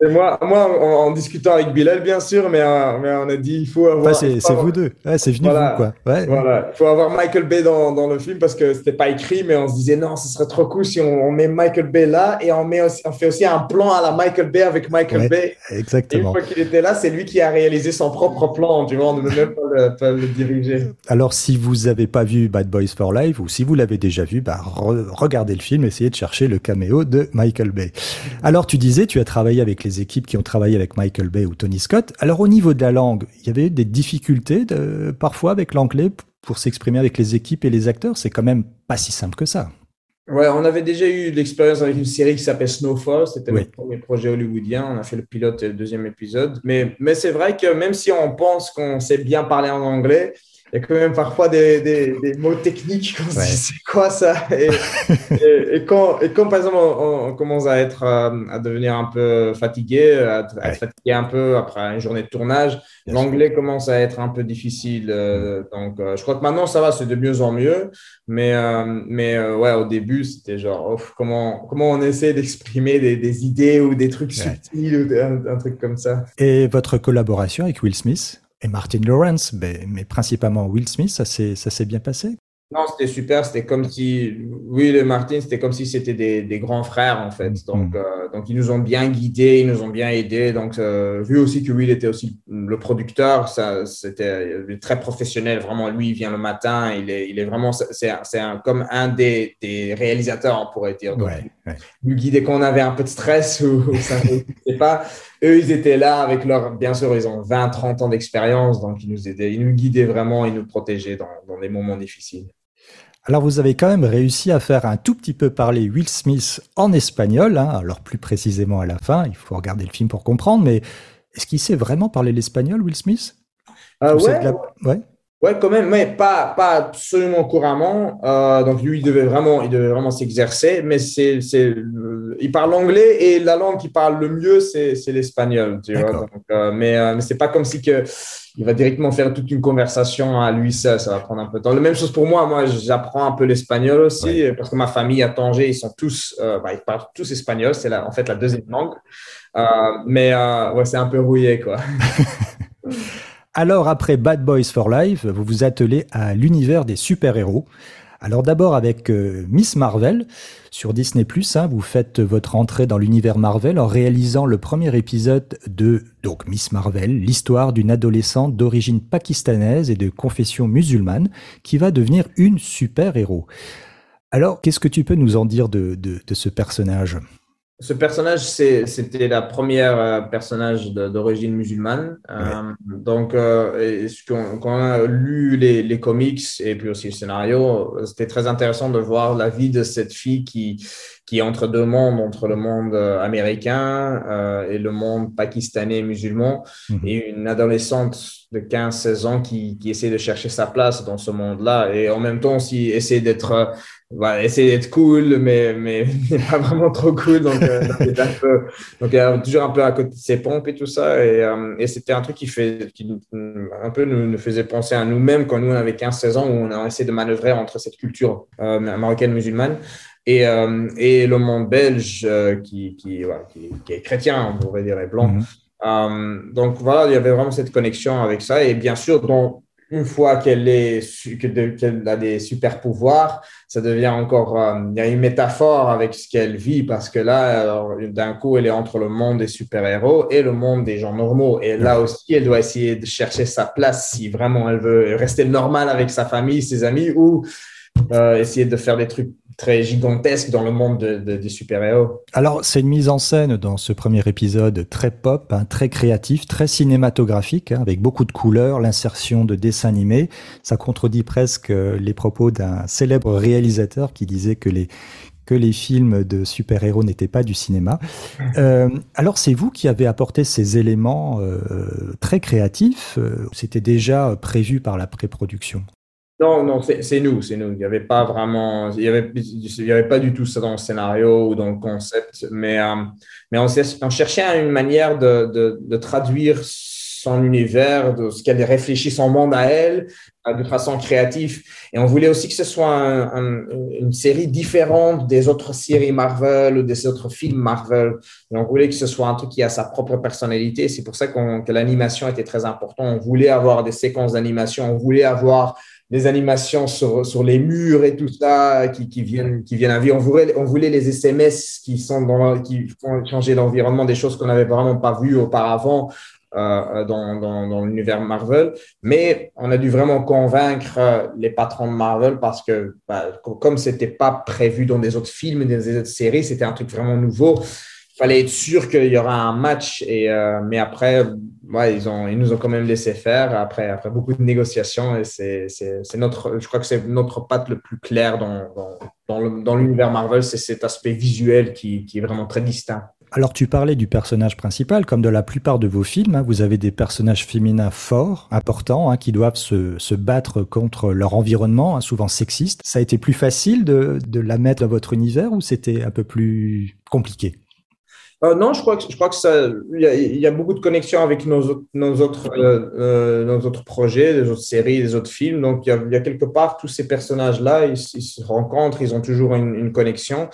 C'est moi, moi en, en discutant avec Bilal, bien sûr, mais, euh, mais on a dit il faut avoir. Enfin, c'est avoir- vous deux. Ouais, c'est venu Voilà. vous, quoi. Ouais. Voilà, il faut avoir Michael Bay dans, dans le film parce que c'était pas écrit, mais on se disait non, ce serait trop cool si on, on met Michael Bay là et on, met aussi- on fait aussi un plan à la Michael Bay avec Michael Ouais, Bay. Et une Exactement. fois qu'il était là, c'est lui qui a réalisé son propre plan, tu vois, on ne même le, diriger. Alors, si vous n'avez pas vu Bad Boys for Life ou si vous l'avez déjà vu, bah, re- regardez le film, essayez de chercher le caméo de Michael Bay. Alors, tu disais, tu as travaillé avec les équipes qui ont travaillé avec Michael Bay ou Tony Scott. Alors, au niveau de la langue, il y avait des difficultés parfois avec l'anglais pour s'exprimer avec les équipes et les acteurs? C'est quand même pas si simple que ça. Ouais, on avait déjà eu l'expérience avec une série qui s'appelle Snowfall. C'était Oui. notre premier projet hollywoodien. On a fait le pilote et le deuxième épisode. Mais, mais c'est vrai que même si on pense qu'on sait bien parler en anglais, il y a quand même parfois des, des, des mots techniques qu'on se Ouais. dit c'est quoi ça et, (laughs) et, et quand, et quand par exemple on, on commence à être euh, à devenir un peu fatigué, à, à être fatigué un peu après une journée de tournage, l'anglais commence à être un peu difficile. euh, donc euh, je crois que maintenant ça va, c'est de mieux en mieux. Mais, euh, mais ouais, au début, c'était genre, ouf, comment, comment on essaie d'exprimer des, des idées ou des trucs Ouais. subtils ou un truc comme ça. Et votre collaboration avec Will Smith? Et Martin Lawrence, mais, mais principalement Will Smith, ça s'est bien passé? Non, c'était super. C'était comme si, Will et Martin, c'était comme si c'était des, des grands frères, en fait. Donc, Mhm. euh, donc, ils nous ont bien guidés, ils nous ont bien aidés. Donc, euh, vu aussi que Will était aussi le producteur, ça, c'était très professionnel. Vraiment, lui, il vient le matin. Il est, il est vraiment, c'est comme un des, des réalisateurs, on pourrait dire. Donc, Ouais, ouais. nous guider quand on avait un peu de stress ou, ça (laughs) ne pas. Eux, ils étaient là avec leur, bien sûr, ils ont 20, 30 ans d'expérience, donc ils nous aidaient, ils nous guidaient vraiment, ils nous protégeaient dans, dans des moments difficiles. Alors vous avez quand même réussi à faire un tout petit peu parler Will Smith en espagnol, hein, alors plus précisément à la fin, il faut regarder le film pour comprendre, mais est-ce qu'il sait vraiment parler l'espagnol, Will Smith? Euh, ouais, la- ouais. Ouais, quand même, mais pas, pas absolument couramment. Euh, donc lui, il devait vraiment, il devait vraiment s'exercer, mais c'est, c'est, euh, il parle anglais et la langue qu'il parle le mieux, c'est, c'est l'espagnol, tu vois. Donc, euh, mais, euh, mais c'est pas comme si que il va directement faire toute une conversation à lui seul, ça va prendre un peu de temps. La même chose pour moi, moi, j'apprends un peu l'espagnol aussi parce que ma famille à Tanger, ils sont tous, euh, bah, ils parlent tous espagnol, c'est la, en fait la deuxième langue. Euh, mais euh, ouais, c'est un peu rouillé, quoi. (laughs) Alors après Bad Boys for Life, vous vous attelez à l'univers des super-héros. Alors d'abord avec euh, Miss Marvel sur Disney ⁇ hein, vous faites votre entrée dans l'univers Marvel en réalisant le premier épisode de donc Miss Marvel, l'histoire d'une adolescente d'origine pakistanaise et de confession musulmane qui va devenir une super-héros. Alors qu'est-ce que tu peux nous en dire de, de- de ce personnage? Ce personnage, c'est- c'était la première euh, personnage d'origine musulmane. Euh, donc, euh, quand on a lu les, les comics et puis aussi le scénario, c'était très intéressant de voir la vie de cette fille qui, qui est entre deux mondes, entre le monde euh, américain euh, et le monde pakistanais musulman, Mhm. et une adolescente de 15-16 ans qui, qui essaie de chercher sa place dans ce monde-là et en même temps aussi essaie d'être euh, voilà, essayer d'être cool, mais, mais, (laughs) mais pas vraiment trop cool. Donc, euh, un peu, donc est toujours un peu à côté de ses pompes et tout ça. Et, euh, et c'était un truc qui, fait, qui nous- un peu nous, nous faisait penser à nous-mêmes quand nous, on avait 15-16 ans, où on a essayé de manœuvrer entre cette culture euh, marocaine musulmane et, euh, et le monde belge euh, qui, qui, voilà, qui, qui est chrétien, on pourrait dire, et blanc. Mhm. Euh, donc voilà, il y avait vraiment cette connexion avec ça. Et bien sûr, donc, une fois qu'elle a des super pouvoirs, ça devient encore. il y a une métaphore avec ce qu'elle vit parce que là, d'un coup, elle est entre le monde des super-héros et le monde des gens normaux. Et là aussi, elle doit essayer de chercher sa place si vraiment elle veut rester normale avec sa famille, ses amis ou euh, essayer de faire des trucs très gigantesques dans le monde de- de- des super-héros. Alors, c'est une mise en scène dans ce premier épisode très pop, hein, très créatif, très cinématographique, hein, avec beaucoup de couleurs, l'insertion de dessins animés. Ça contredit presque euh, les propos d'un célèbre réalisateur qui disait que les que les films de super-héros n'étaient pas du cinéma. (laughs) Euh, alors, c'est vous qui avez apporté ces éléments euh, très créatifs. C'était déjà prévu par la pré-production? Non, non, c'est nous, c'est nous. Il n'y avait pas vraiment, il y avait, y avait pas du tout ça dans le scénario ou dans le concept, mais, euh, mais on, on cherchait une manière de, de, de traduire son univers, de ce qu'elle réfléchit son monde à elle, euh, de façon créative. Et on voulait aussi que ce soit un- un- une série différente des autres séries Marvel ou des autres films Marvel. Et on voulait que ce soit un truc qui a sa propre personnalité. C'est pour ça qu'on- que l'animation était très importante. On voulait avoir des séquences d'animation, on voulait avoir des animations sur, sur les murs et tout ça qui, qui viennent, qui viennent à vie. On voulait, on voulait les SMS qui, sont dans, qui font changer l'environnement, des choses qu'on n'avait vraiment pas vues auparavant euh, dans, dans, dans l'univers Marvel. Mais on a dû vraiment convaincre euh, les patrons de Marvel parce que bah, co- comme c'était pas prévu dans des autres films, des autres séries, c'était un truc vraiment nouveau. Fallait être sûr qu'il y aura un match. Et, euh, mais après, ouais, ils, ont, ils nous ont quand même laissé faire après, après beaucoup de négociations. Et c'est, notre, je crois que c'est notre patte le plus clair dans, dans, l'univers Marvel, c'est cet aspect visuel qui, est vraiment très distinct. Alors tu parlais du personnage principal, comme de la plupart de vos films, hein, vous avez des personnages féminins forts, importants, hein, qui doivent se, se battre contre leur environnement, hein, souvent sexiste. Ça a été plus facile de, de la mettre dans votre univers ou c'était un peu plus compliqué? Euh, non, je crois que je crois que ça, il y y a beaucoup de connexions avec nos autres, nos autres, euh, euh, nos autres projets, les autres séries, les autres films. Donc il y y a quelque part tous ces personnages-là, ils, ils se rencontrent, ils ont toujours une, une connexion.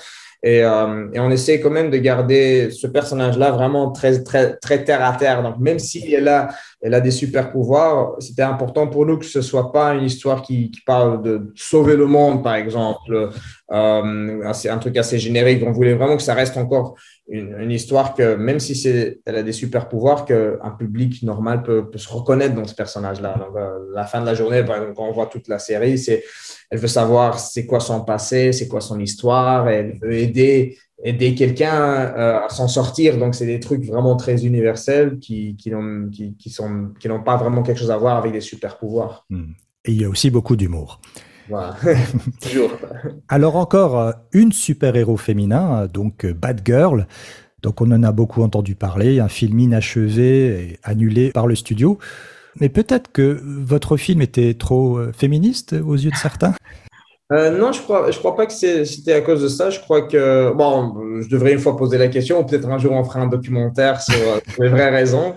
Et, euh, et on essaie quand même de garder ce personnage-là vraiment très, très, très terre à terre. Donc, même si elle a, elle a des super pouvoirs, c'était important pour nous que ce soit pas une histoire qui, parle de sauver le monde, par exemple. Euh, c'est un truc assez générique. On voulait vraiment que ça reste encore une, histoire que, même si elle a des super pouvoirs, qu'un public normal peut, se reconnaître dans ce personnage-là. Euh, la fin de la journée, par exemple, quand on voit toute la série, c'est, elle veut savoir c'est quoi son passé, c'est quoi son histoire, elle veut aider, aider quelqu'un euh, à s'en sortir. Donc, c'est des trucs vraiment très universels qui, qui n'ont qui, qui sont, qui n'ont pas vraiment quelque chose à voir avec des super pouvoirs. Hmm. Et il y a aussi beaucoup d'humour. Voilà, (laughs) toujours. Alors encore euh, une super-héros féminin, donc euh, Batgirl. Donc on en a beaucoup entendu parler, un film inachevé et annulé par le studio. Mais peut-être que votre film était trop euh, féministe aux yeux de certains? Euh, non, je crois, je crois pas que c'était à cause de ça. Je crois que, bon, je devrais une fois poser la question, ou peut-être un jour on fera un documentaire sur, les vraies raisons.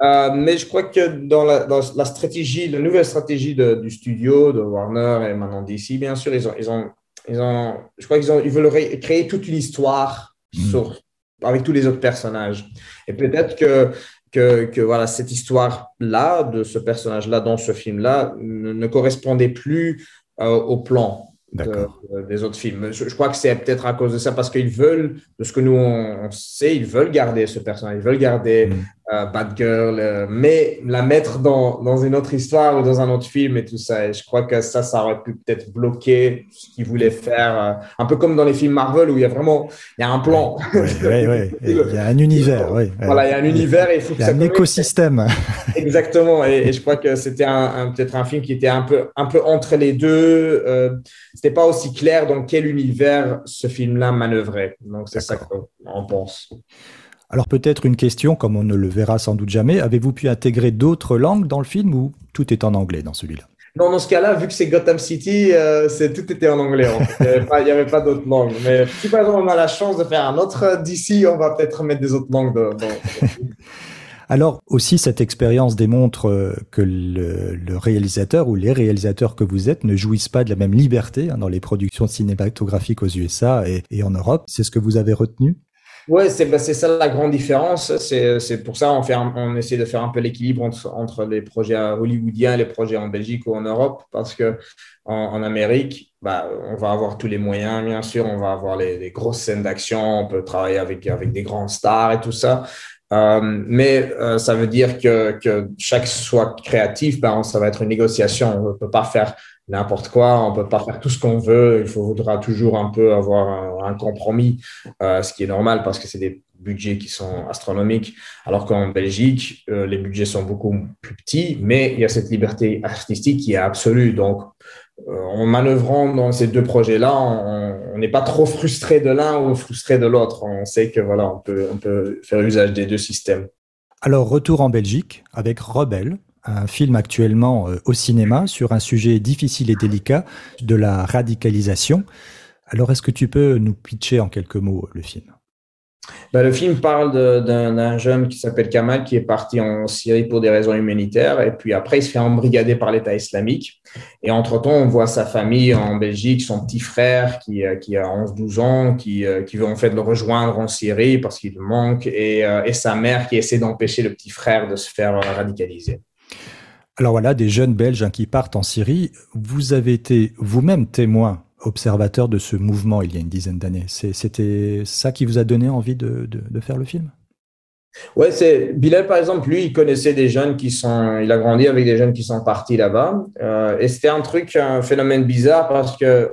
Euh, mais je crois que dans la, dans la, stratégie, la nouvelle stratégie de, du studio, de Warner et maintenant DC, bien sûr, ils ont, ils ont, ils ont je crois qu'ils ont, ils veulent créer toute une histoire mmh. sur, avec tous les autres personnages. Et peut-être que que, que, voilà, cette histoire-là, de ce personnage-là dans ce film-là, ne, ne, correspondait plus euh, au plan des autres films. Je, crois que c'est peut-être à cause de ça, parce qu'ils veulent, de ce que nous on, sait, ils veulent garder ce personnage, ils veulent garder mm. Euh, Bad Girl, euh, mais la mettre dans, dans, une autre histoire ou dans un autre film et tout ça. Et je crois que ça, ça aurait pu peut-être bloquer ce qu'ils voulaient faire, euh, un peu comme dans les films Marvel où il y a vraiment il y a un plan. Oui, oui, (laughs) Il y a un univers. Voilà, il y a un univers et il faut que il y a un écosystème. (laughs) Exactement. Et, je crois que c'était un, peut-être un film qui était un peu, un peu entre les deux c'était pas aussi clair dans quel univers ce film-là manœuvrait. Donc, c'est ça qu'on pense. Alors, peut-être une question, comme on ne le verra sans doute jamais. Avez-vous pu intégrer d'autres langues dans le film ou tout est en anglais dans celui-là? Non, dans ce cas-là, vu que c'est Gotham City, euh, c'est tout était en anglais. Il n'y avait pas, d'autres langues. Mais si par exemple on a la chance de faire un autre DC, on va peut-être mettre des autres langues dans, Alors aussi, cette expérience démontre euh, que le, réalisateur ou les réalisateurs que vous êtes ne jouissent pas de la même liberté hein, dans les productions cinématographiques aux USA et, en Europe. C'est ce que vous avez retenu? Oui, bah, c'est ça la grande différence. C'est pour ça qu'on on essaie de faire un peu l'équilibre entre, les projets hollywoodiens et les projets en Belgique ou en Europe, parce que en, Amérique, bah, on va avoir tous les moyens, bien sûr, on va avoir les, grosses scènes d'action, on peut travailler avec, avec des grands stars et tout ça. Euh, mais euh, ça veut dire que, que chaque soit créatif, ben, ça va être une négociation. On ne peut pas faire n'importe quoi, on ne peut pas faire tout ce qu'on veut. Il faudra toujours un peu avoir un, compromis, euh, ce qui est normal parce que c'est des budgets qui sont astronomiques. Alors qu'en Belgique, euh, les budgets sont beaucoup plus petits, mais il y a cette liberté artistique qui est absolue. Donc, euh, en manœuvrant dans ces deux projets-là, on n'est pas trop frustré de l'un ou frustré de l'autre. On sait que voilà, on peut, peut faire usage des deux systèmes. Alors, retour en Belgique avec Rebelle, un film actuellement euh, au cinéma sur un sujet difficile et délicat de la radicalisation. Alors, est-ce que tu peux nous pitcher en quelques mots le film? Ben, le film parle d'un jeune qui s'appelle Kamal qui est parti en Syrie pour des raisons humanitaires et puis après il se fait embrigader par l'État islamique. Et entre-temps, on voit sa famille en Belgique, son petit frère qui, euh, qui a 11-12 ans, qui, euh, qui veut en fait le rejoindre en Syrie parce qu'il manque et, et sa mère qui essaie d'empêcher le petit frère de se faire radicaliser. Alors voilà, des jeunes Belges hein, qui partent en Syrie. Vous avez été vous-même témoin observateur de ce mouvement il y a une dizaine d'années. C'était ça qui vous a donné envie de, faire le film? Ouais, c'est Bilal par exemple, lui, il connaissait des jeunes qui sont, il a grandi avec des jeunes qui sont partis là-bas, euh, et c'était un truc, un phénomène bizarre parce que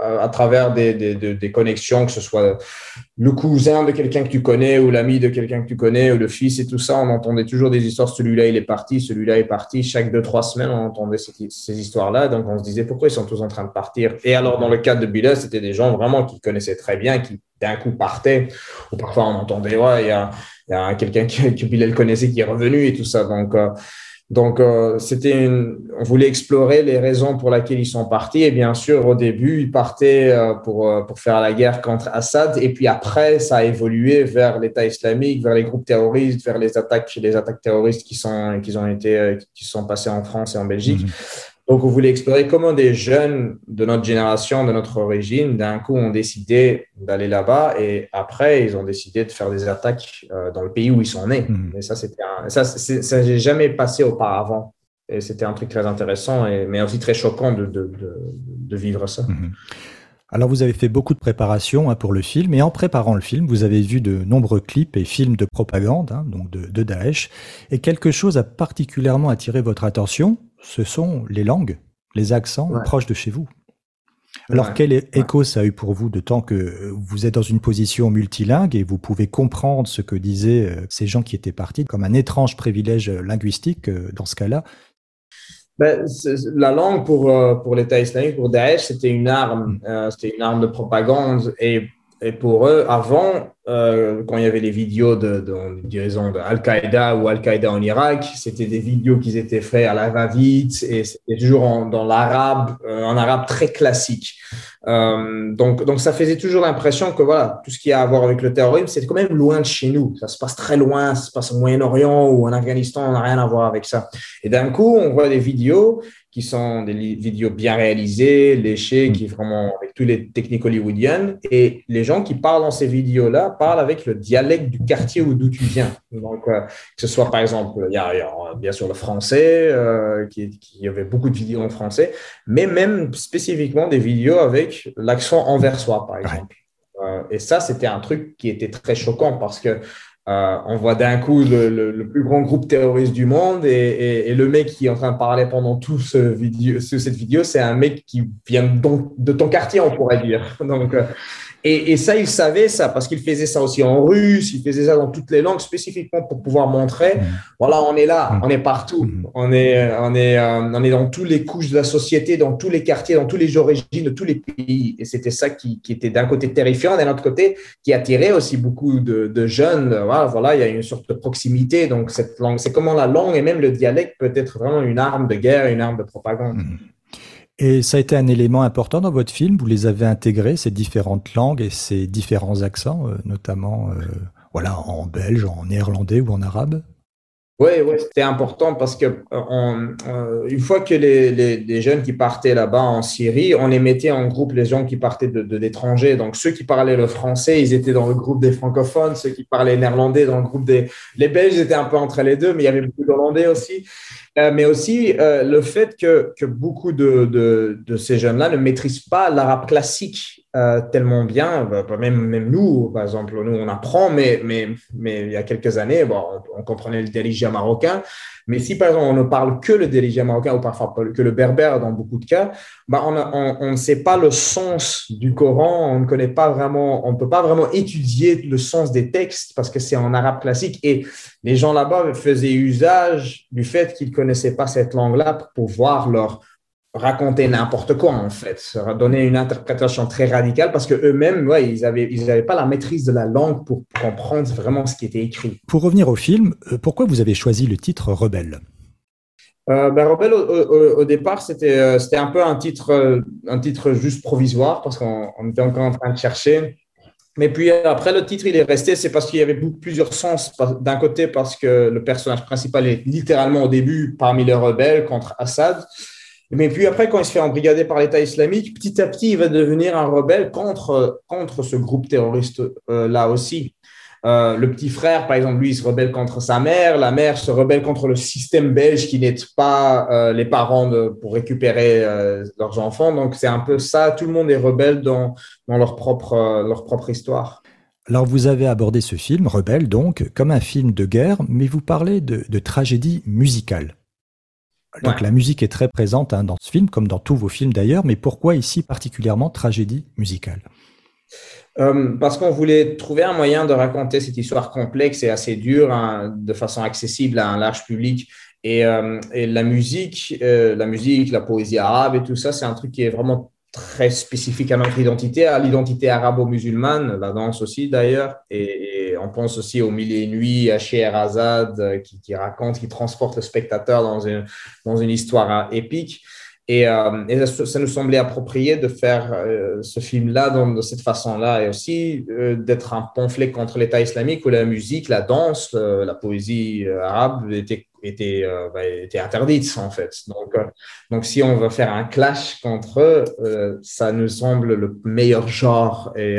à travers des, des, des, connexions, que ce soit le cousin de quelqu'un que tu connais ou l'ami de quelqu'un que tu connais ou le fils et tout ça, on entendait toujours des histoires. Celui-là, il est parti, celui-là est parti. Chaque deux, trois semaines, on entendait ces, histoires-là. Donc, on se disait pourquoi ils sont tous en train de partir. Et alors, dans le cas de Bilal, c'était des gens vraiment qui connaissaient très bien, qui d'un coup partaient. Ou parfois, on entendait, ouais, il y a, quelqu'un que, que Bilal connaissait qui est revenu et tout ça. Donc, euh, donc, euh, c'était on voulait explorer les raisons pour lesquelles ils sont partis. Et bien sûr, au début, ils partaient euh, pour, pour faire la guerre contre Assad. Et puis après, ça a évolué vers l'État islamique, vers les groupes terroristes, vers les attaques, les attaques terroristes qui sont, qui ont été, qui sont passées en France et en Belgique. Mhm. Donc, on voulait explorer comment des jeunes de notre génération, de notre origine, d'un coup, ont décidé d'aller là-bas et après, ils ont décidé de faire des attaques euh, dans le pays où ils sont nés. Mhm. Et ça, c'était ça, ça jamais passé auparavant. Et c'était un truc très intéressant, et, mais aussi très choquant de, de, de, vivre ça. Mhm. Alors, vous avez fait beaucoup de préparation hein, pour le film, et en préparant le film, vous avez vu de nombreux clips et films de propagande, hein, donc de, de Daesh, et quelque chose a particulièrement attiré votre attention, ce sont les langues, les accents proches de chez vous. Alors, quel écho ça a eu pour vous de temps que vous êtes dans une position multilingue et vous pouvez comprendre ce que disaient euh, ces gens qui étaient partis comme un étrange privilège linguistique euh, dans ce cas-là? Ben, la langue pour, euh, pour l'État islamique, pour Daesh, c'était une arme, mm. euh, c'était une arme de propagande. Et, et pour eux, avant, euh, quand il y avait les vidéos de, de, disons, de Al-Qaïda ou Al-Qaïda en Irak, c'était des vidéos qui étaient faites à la va-vite et c'était toujours dans l'arabe, en arabe très classique. Euh, donc, donc, ça faisait toujours l'impression que voilà, tout ce qui a à voir avec le terrorisme, c'est quand même loin de chez nous. Ça se passe très loin, ça se passe au Moyen-Orient ou en Afghanistan, on n'a rien à voir avec ça. Et d'un coup, on voit des vidéos qui sont des vidéos bien réalisées, léchées, mm. qui vraiment avec toutes les techniques hollywoodiennes. Et les gens qui parlent dans ces vidéos-là parlent avec le dialecte du quartier où d'où tu viens. Donc, euh, que ce soit par exemple, il y a, bien sûr le français, euh, qui, qui, y avait beaucoup de vidéos en français, mais même spécifiquement des vidéos avec l'accent anversois, par exemple. Euh, et ça, c'était un truc qui était très choquant parce que euh, on voit d'un coup le, plus grand groupe terroriste du monde et, le mec qui est en train de parler pendant tout ce vidéo, cette vidéo, c'est un mec qui vient donc de ton quartier, on pourrait dire. (laughs) Donc, euh, et, ça, il savait ça parce qu'il faisait ça aussi en russe, il faisait ça dans toutes les langues spécifiquement pour pouvoir montrer, mmh. voilà, on est là, mmh. on est partout, mmh. on est, on est, euh, on est dans toutes les couches de la société, dans tous les quartiers, dans toutes les origines de tous les pays. Et c'était ça qui, qui était d'un côté terrifiant, d'un autre côté qui attirait aussi beaucoup de, de jeunes. Voilà, voilà, il y a une sorte de proximité. Donc cette langue, c'est comment la langue et même le dialecte peut être vraiment une arme de guerre, une arme de propagande. Et ça a été un élément important dans votre film. Vous les avez intégrés, ces différentes langues et ces différents accents, euh, notamment euh, voilà, en belge, en néerlandais ou en arabe oui, ouais, c'était important parce que euh, une fois que les, jeunes qui partaient là-bas en Syrie, on les mettait en groupe, les gens qui partaient de l'étranger. Donc ceux qui parlaient le français, ils étaient dans le groupe des francophones. Ceux qui parlaient néerlandais, dans le groupe des... Les Belges étaient un peu entre les deux, mais il y avait beaucoup d'Hollandais aussi. Euh, mais aussi euh, le fait que, que beaucoup de, de, de ces jeunes-là ne maîtrisent pas l'arabe classique euh, tellement bien. Bah, bah, même, même nous, par exemple, nous, on apprend, mais, mais, mais il y a quelques années, bon, on, comprenait le délégé marocain. Mais si, par exemple, on ne parle que le délégé marocain ou parfois que le berbère dans beaucoup de cas, bah, on, ne sait pas le sens du Coran, on ne connaît pas vraiment, on ne peut pas vraiment étudier le sens des textes parce que c'est en arabe classique. Et les gens là-bas faisaient usage du fait qu'ils ne connaissaient pas cette langue-là pour pouvoir leur raconter n'importe quoi en fait, donner une interprétation très radicale parce que eux-mêmes, ouais, ils avaient, ils n'avaient pas la maîtrise de la langue pour comprendre vraiment ce qui était écrit. Pour revenir au film, euh, pourquoi vous avez choisi le titre Rebelle? Euh, ben, Rebelle, au, au, départ, c'était, euh, c'était un peu un titre, un titre juste provisoire parce qu'on était encore en train de chercher. Mais puis après, le titre, il est resté, c'est parce qu'il y avait plusieurs sens. D'un côté, parce que le personnage principal est littéralement au début parmi les rebelles contre Assad. Mais puis après, quand il se fait embrigader par l'État islamique, petit à petit, il va devenir un rebelle contre, contre ce groupe terroriste euh, aussi. Euh, le petit frère, par exemple, lui, il se rebelle contre sa mère. La mère se rebelle contre le système belge qui n'aide pas euh, les parents pour récupérer euh, leurs enfants. Donc, c'est un peu ça. Tout le monde est rebelle dans, dans leur, propre, euh, leur propre histoire. Alors, vous avez abordé ce film, Rebelle, donc, comme un film de guerre, mais vous parlez de tragédie musicale. Donc, la musique est très présente hein, dans ce film, comme dans tous vos films d'ailleurs, mais pourquoi ici particulièrement tragédie musicale? Euh, parce qu'on voulait trouver un moyen de raconter cette histoire complexe et assez dure hein, de façon accessible à un large public. Et, euh, et la musique, euh, la musique, la poésie arabe et tout ça, c'est un truc qui est vraiment très spécifique à notre identité, à l'identité arabo-musulmane, la danse aussi d'ailleurs, et, on pense aussi au Mille et Nuits, à Scheherazade, qui, qui raconte, qui transporte le spectateur dans une, dans une histoire épique. Et, euh, ça, nous semblait approprié de faire euh, ce film-là de cette façon-là et aussi euh, d'être un pamphlet contre l'État islamique où la musique, la danse, la poésie arabe était était, euh, bah, était interdite en fait. Donc, euh, donc si on veut faire un clash contre eux, euh, ça nous semble le meilleur genre et,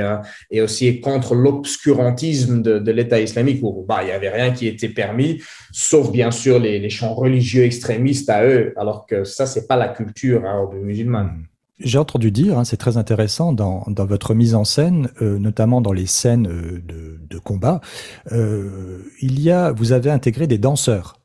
et aussi contre l'obscurantisme de, l'État islamique où bah, il n'y avait rien qui était permis, sauf bien sûr les, les chants religieux extrémistes à eux, alors que ça, c'est pas la culture arabe-musulmane. Hmm. J'ai entendu dire, hein, c'est très intéressant dans, dans, votre mise en scène, notamment dans les scènes de, de combat, il y a, vous avez intégré des danseurs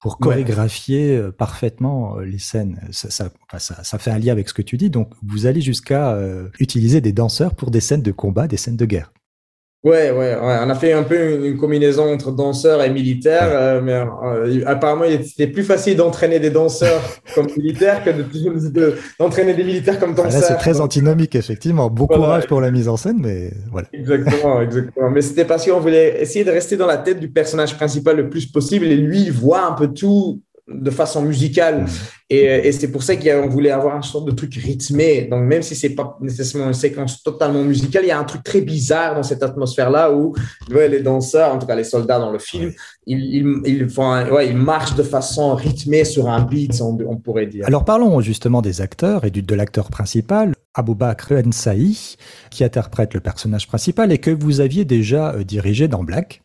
pour chorégraphier euh, parfaitement euh, les scènes. Ça, ça, ça, ça, fait un lien avec ce que tu dis. Donc, vous allez jusqu'à euh, utiliser des danseurs pour des scènes de combat, des scènes de guerre. Ouais, ouais, ouais, on a fait un peu une, combinaison entre danseur et militaire, euh, mais euh, apparemment, c'était plus facile d'entraîner des danseurs (laughs) comme militaires que d'entraîner des militaires comme ah, danseurs. c'est très antinomique, effectivement. Bon courage pour la mise en scène, mais voilà. Exactement, (laughs) exactement. Mais c'était parce qu'on voulait essayer de rester dans la tête du personnage principal le plus possible et lui, il voit un peu tout de façon musicale. Mmh. Et, c'est pour ça qu'on voulait avoir un sorte de truc rythmé. Donc, même si c'est pas nécessairement une séquence totalement musicale, il y a un truc très bizarre dans cette atmosphère-là où les danseurs, en tout cas les soldats dans le film, ils, ils, font ouais, ils marchent de façon rythmée sur un beat, on, pourrait dire. Alors, parlons justement des acteurs et du, de l'acteur principal, Aboubakr Ensai, qui interprète le personnage principal et que vous aviez déjà euh, dirigé dans Black.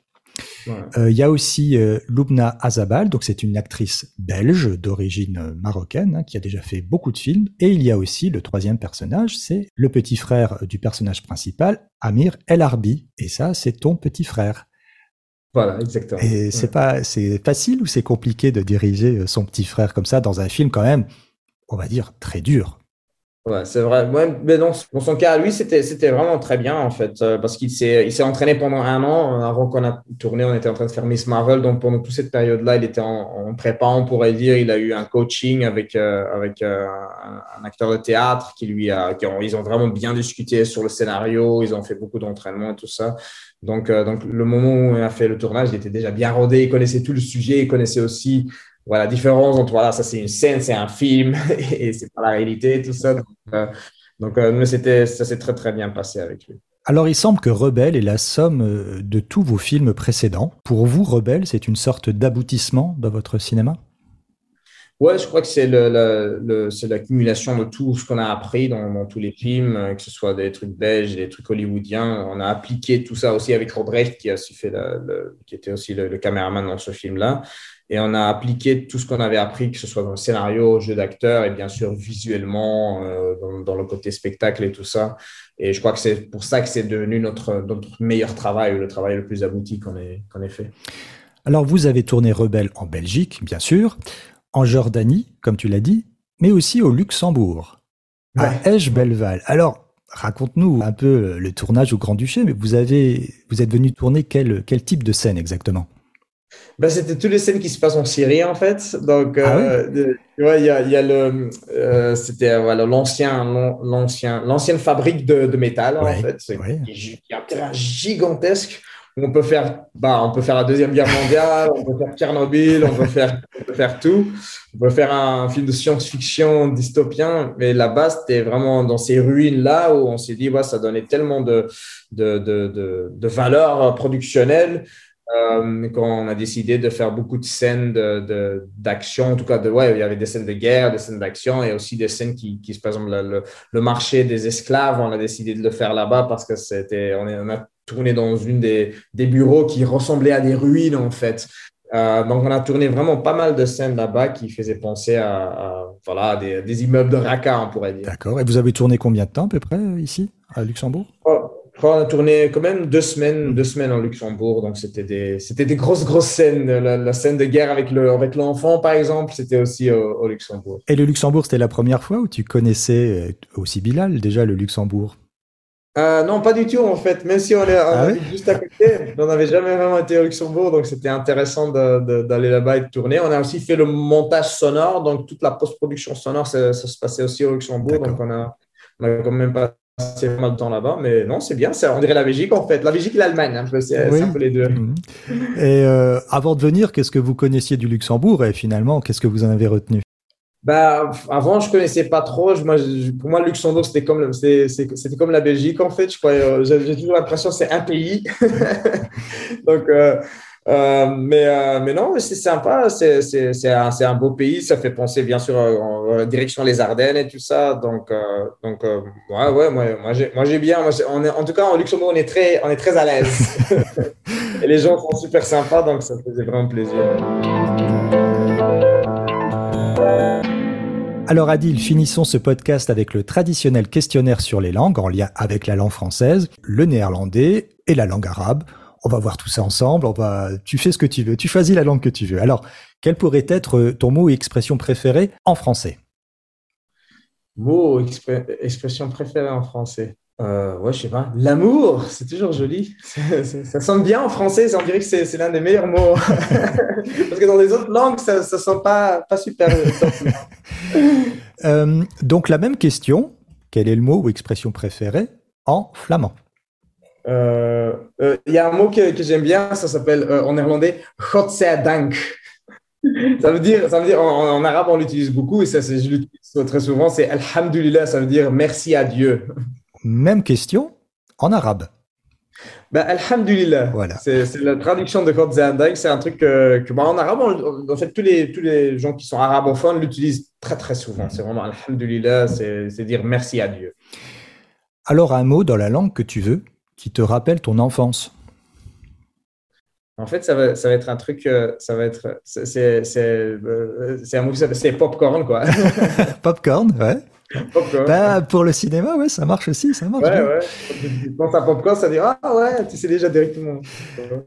Euh, il y a aussi euh, Lubna Azabal, donc c'est une actrice belge d'origine euh, marocaine hein, qui a déjà fait beaucoup de films. Et il y a aussi le troisième personnage, c'est le petit frère du personnage principal, Amir El Arbi. Et ça, c'est ton petit frère. Voilà, exactement. Et c'est pas, c'est facile ou c'est compliqué de diriger son petit frère comme ça dans un film quand même, on va dire très dur? Ouais, c'est vrai. mais dans, son cas, lui, c'était, c'était vraiment très bien, en fait, euh, parce qu'il s'est, il s'est entraîné pendant un an. Euh, avant qu'on a tourné, on était en train de faire Miss Marvel. Donc, pendant toute cette période-là, il était en, prépa, on pourrait dire. Il a eu un coaching avec, euh, avec un, acteur de théâtre qui lui a, qui ont, ils ont vraiment bien discuté sur le scénario. Ils ont fait beaucoup d'entraînement et tout ça. Donc, donc, le moment où on a fait le tournage, il était déjà bien rodé. Il connaissait tout le sujet. Il connaissait aussi voilà, la différence entre voilà, ça c'est une scène, c'est un film (laughs) et c'est pas la réalité, tout ça. Donc, euh, donc euh, c'était, ça s'est très très bien passé avec lui. Alors il semble que Rebelle est la somme euh, de tous vos films précédents. Pour vous, Rebelle, c'est une sorte d'aboutissement dans votre cinéma? Ouais, je crois que c'est le, le, c'est l'accumulation de tout ce qu'on a appris dans, dans, tous les films, que ce soit des trucs belges, des trucs hollywoodiens. On a appliqué tout ça aussi avec Robrecht, qui, a aussi fait le, qui était aussi le, caméraman dans ce film-là. Et on a appliqué tout ce qu'on avait appris, que ce soit dans le scénario, jeu d'acteur et bien sûr visuellement, euh, dans, le côté spectacle et tout ça. Et je crois que c'est pour ça que c'est devenu notre, notre meilleur travail, le travail le plus abouti qu'on ait, qu'on ait fait. Alors, vous avez tourné Rebelle en Belgique, bien sûr, en Jordanie, comme tu l'as dit, mais aussi au Luxembourg, à Esch-Belval. Alors, raconte-nous un peu le tournage au Grand-Duché, mais vous, avez, vous êtes venu tourner quel, quel type de scène exactement? Ben, c'était toutes les scènes qui se passent en Syrie, en fait. Donc, ah euh, ouais, il y a, y a le, euh, c'était voilà l'ancien, l'ancien, l'ancienne fabrique de, de métal, en fait. C'est un terrain gigantesque. On peut faire, bah, on peut faire la deuxième guerre mondiale, on peut faire Tchernobyl, on peut faire, on peut faire tout. On peut faire un film de science-fiction dystopien, mais là-bas, c'était vraiment dans ces ruines-là où on s'est dit, ouais, ça donnait tellement de, de, de, de, de valeur productionnelle euh, quand on a décidé de faire beaucoup de scènes d'action, de, en tout cas, de, ouais, il y avait des scènes de guerre, des scènes d'action et aussi des scènes qui, qui par exemple, le, le, marché des esclaves, on a décidé de le faire là-bas parce que c'était, on, on, a tourné dans une des, des, bureaux qui ressemblaient à des ruines, en fait. Euh, donc, on a tourné vraiment pas mal de scènes là-bas qui faisaient penser à, voilà, des, des, immeubles de raka, on pourrait dire. D'accord. Et vous avez tourné combien de temps à peu près ici, à Luxembourg? Oh, on a tourné quand même deux semaines, deux semaines en Luxembourg, donc c'était des, c'était des grosses, grosses scènes. La, scène de guerre avec le, avec l'enfant, par exemple, c'était aussi au, Luxembourg. Et le Luxembourg, c'était la première fois où tu connaissais euh, aussi Bilal déjà le Luxembourg? Euh, Non, pas du tout en fait. Même si on est, ah juste à côté, on n'avait jamais vraiment été au Luxembourg, donc c'était intéressant d'aller là-bas et de tourner. On a aussi fait le montage sonore, donc toute la post-production sonore, ça, se passait aussi au Luxembourg, donc on a, on a quand même pas c'est mal de temps là-bas, mais non, c'est bien. On dirait la Belgique en fait. La Belgique et l'Allemagne, peu, c'est un peu les deux. Mhm. Et euh, avant de venir, qu'est-ce que vous connaissiez du Luxembourg et finalement, qu'est-ce que vous en avez retenu? Bah, avant, je connaissais pas trop. moi, pour moi, le Luxembourg, c'était comme, c'était comme la Belgique, en fait. Je euh, j'ai toujours l'impression que c'est un pays. (laughs) Donc, euh, euh, mais, euh, mais non, c'est sympa, c'est un, un, beau pays, ça fait penser bien sûr en, direction les Ardennes et tout ça. Donc, euh, donc ouais, ouais, moi, moi j'ai bien. on est, en tout cas, en Luxembourg, on est très, on est très à l'aise. (laughs) et les gens sont super sympas, donc ça faisait vraiment plaisir. Alors Adil, finissons ce podcast avec le traditionnel questionnaire sur les langues en lien avec la langue française, le néerlandais et la langue arabe on va voir tout ça ensemble, on va, tu fais ce que tu veux, tu choisis la langue que tu veux. Alors, quel pourrait être ton mot et expression préféré en français? Mot, expression préférée en français? Euh, ouais, je sais pas. L'amour, c'est toujours joli. (laughs) ça sonne bien en français, on dirait que c'est l'un des meilleurs mots. (laughs) Parce que dans les autres langues, ça ne sonne pas, pas super. euh, donc, la même question. Quel est le mot ou expression préférée en flamand? Euh, euh, Il y a un mot que, que j'aime bien, ça s'appelle euh, en néerlandais Godzijdank. (laughs) ça veut dire, ça veut dire en, en arabe, on l'utilise beaucoup et ça, je l'utilise très souvent, c'est Alhamdulillah, ça veut dire merci à Dieu. Même question en arabe. Ben, Alhamdulillah. Voilà. C'est la traduction de Godzijdank. C'est un truc que, que ben, en arabe, on, en fait, tous les, tous les gens qui sont arabophones l'utilisent très, très souvent. C'est vraiment Alhamdulillah, c'est dire merci à Dieu. Alors, un mot dans la langue que tu veux qui te rappelle ton enfance en fait, ça va, ça va être un truc, euh, ça va être, c'est, euh, c'est un qui s'appelle, c'est popcorn, quoi. (laughs) popcorn, ouais. Popcorn. Bah, pour le cinéma, ouais, ça marche aussi, ça marche. Ouais, ouais. Quand t'as popcorn, ça dit, ah ouais, tu sais déjà directement.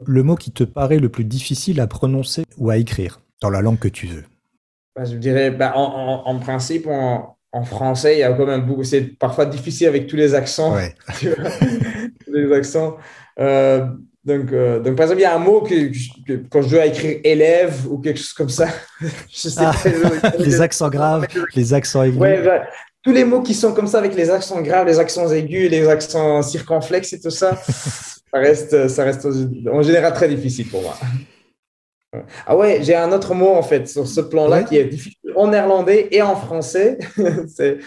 Le mot qui te paraît le plus difficile à prononcer ou à écrire, dans la langue que tu veux? Bah, je dirais, bah, en, en, en, principe, en, en, français, il y a quand même beaucoup, c'est parfois difficile avec tous les accents. Ouais. (laughs) Tu vois, les accents. Euh, donc, euh, donc, par exemple, il y a un mot que, que, quand je dois écrire élève ou quelque chose comme ça, (laughs) je sais Ah, pas. (laughs) les accents graves, (laughs) les accents aigus. Ouais, bah, tous les mots qui sont comme ça avec les accents graves, les accents aigus, les accents circonflexes et tout ça, ça reste, ça reste en général très difficile pour moi. Ah ouais, j'ai un autre mot en fait sur ce plan-là Ouais. qui est difficile en néerlandais et en français. c'est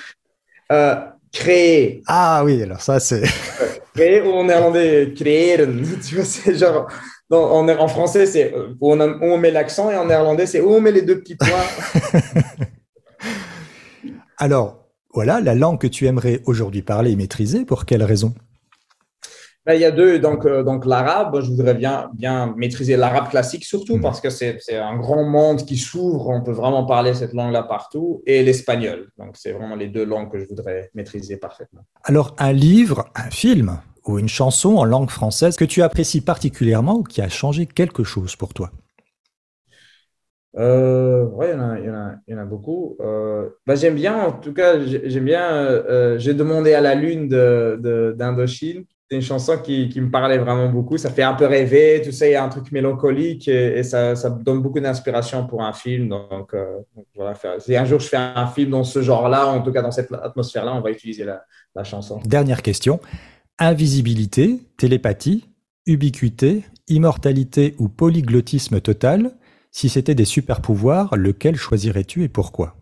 euh, créer. Ah oui, alors ça, c'est. Créer ou en néerlandais creëren. (laughs) Tu vois, c'est genre. en, en français, c'est euh, où on, a- où on met l'accent et en néerlandais, c'est où on met les deux petits points. (laughs) Alors, voilà, la langue que tu aimerais aujourd'hui parler et maîtriser, pour quelle raison? Ben, il y a deux, donc, euh, donc l'arabe, je voudrais bien, bien maîtriser l'arabe classique, surtout Mhm. parce que c'est un grand monde qui s'ouvre, on peut vraiment parler cette langue-là partout, et l'espagnol. Donc, c'est vraiment les deux langues que je voudrais maîtriser parfaitement. Alors, un livre, un film ou une chanson en langue française que tu apprécies particulièrement ou qui a changé quelque chose pour toi? Euh, ouais, il y en a, il y en a, beaucoup. Euh, ben, j'aime bien, en tout cas, j'ai- j'aime bien euh, J'ai demandé à la lune de, de- d'Indochine. C'est une chanson qui, qui me parlait vraiment beaucoup. Ça fait un peu rêver, tout ça, il y a un truc mélancolique et, et ça, donne beaucoup d'inspiration pour un film. Donc, euh, donc voilà, si un jour je fais un film dans ce genre-là, en tout cas dans cette atmosphère-là, on va utiliser la, la chanson. Dernière question. Invisibilité, télépathie, ubiquité, immortalité ou polyglottisme total Si c'était des super-pouvoirs, lequel choisirais-tu et pourquoi?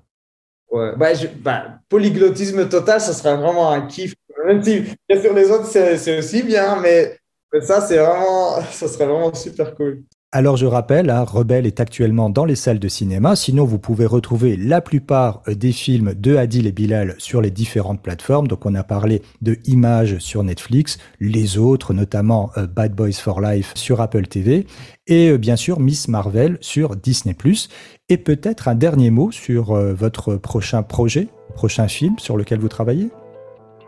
Ouais. Bah, je- bah, polyglottisme total, ça serait vraiment un kiff. Bien sûr, les autres, c'est aussi bien, mais, ça, c'est vraiment, ça serait vraiment super cool. Alors je rappelle, hein, Rebelle est actuellement dans les salles de cinéma. Sinon, vous pouvez retrouver la plupart euh, des films de Adil et Bilal sur les différentes plateformes. Donc on a parlé de Images sur Netflix, les autres, notamment euh, Bad Boys for Life sur Apple TV, et euh, bien sûr Miss Marvel sur Disney ⁇ Et peut-être un dernier mot sur votre prochain projet, prochain film sur lequel vous travaillez?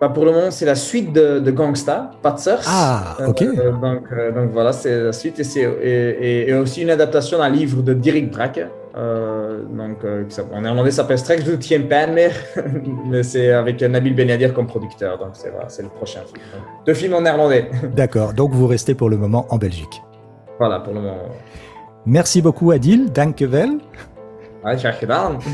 Bah, pour le moment, c'est la suite de, de Gangsta, Patzers. Ah, ok. Euh, donc, euh, donc voilà, c'est la suite et, c'est- et, et- et aussi une adaptation d'un livre de Dirk. Euh, donc, euh, en néerlandais, ça s'appelle Straks du Tienpenmer, mais c'est avec Nabil Benadir comme producteur. Donc, c'est voilà, c'est le prochain film. Donc, deux films en néerlandais. (laughs) D'accord, donc vous restez pour le moment en Belgique. voilà, pour le moment. Merci beaucoup Adil, gedaan.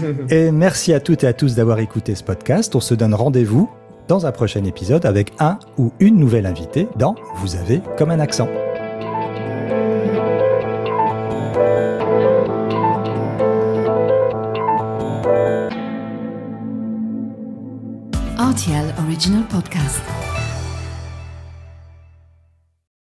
(laughs) Et merci à toutes et à tous d'avoir écouté ce podcast. On se donne rendez-vous dans un prochain épisode avec un ou une nouvelle invitée dans Vous avez comme un accent. RTL Original Podcast.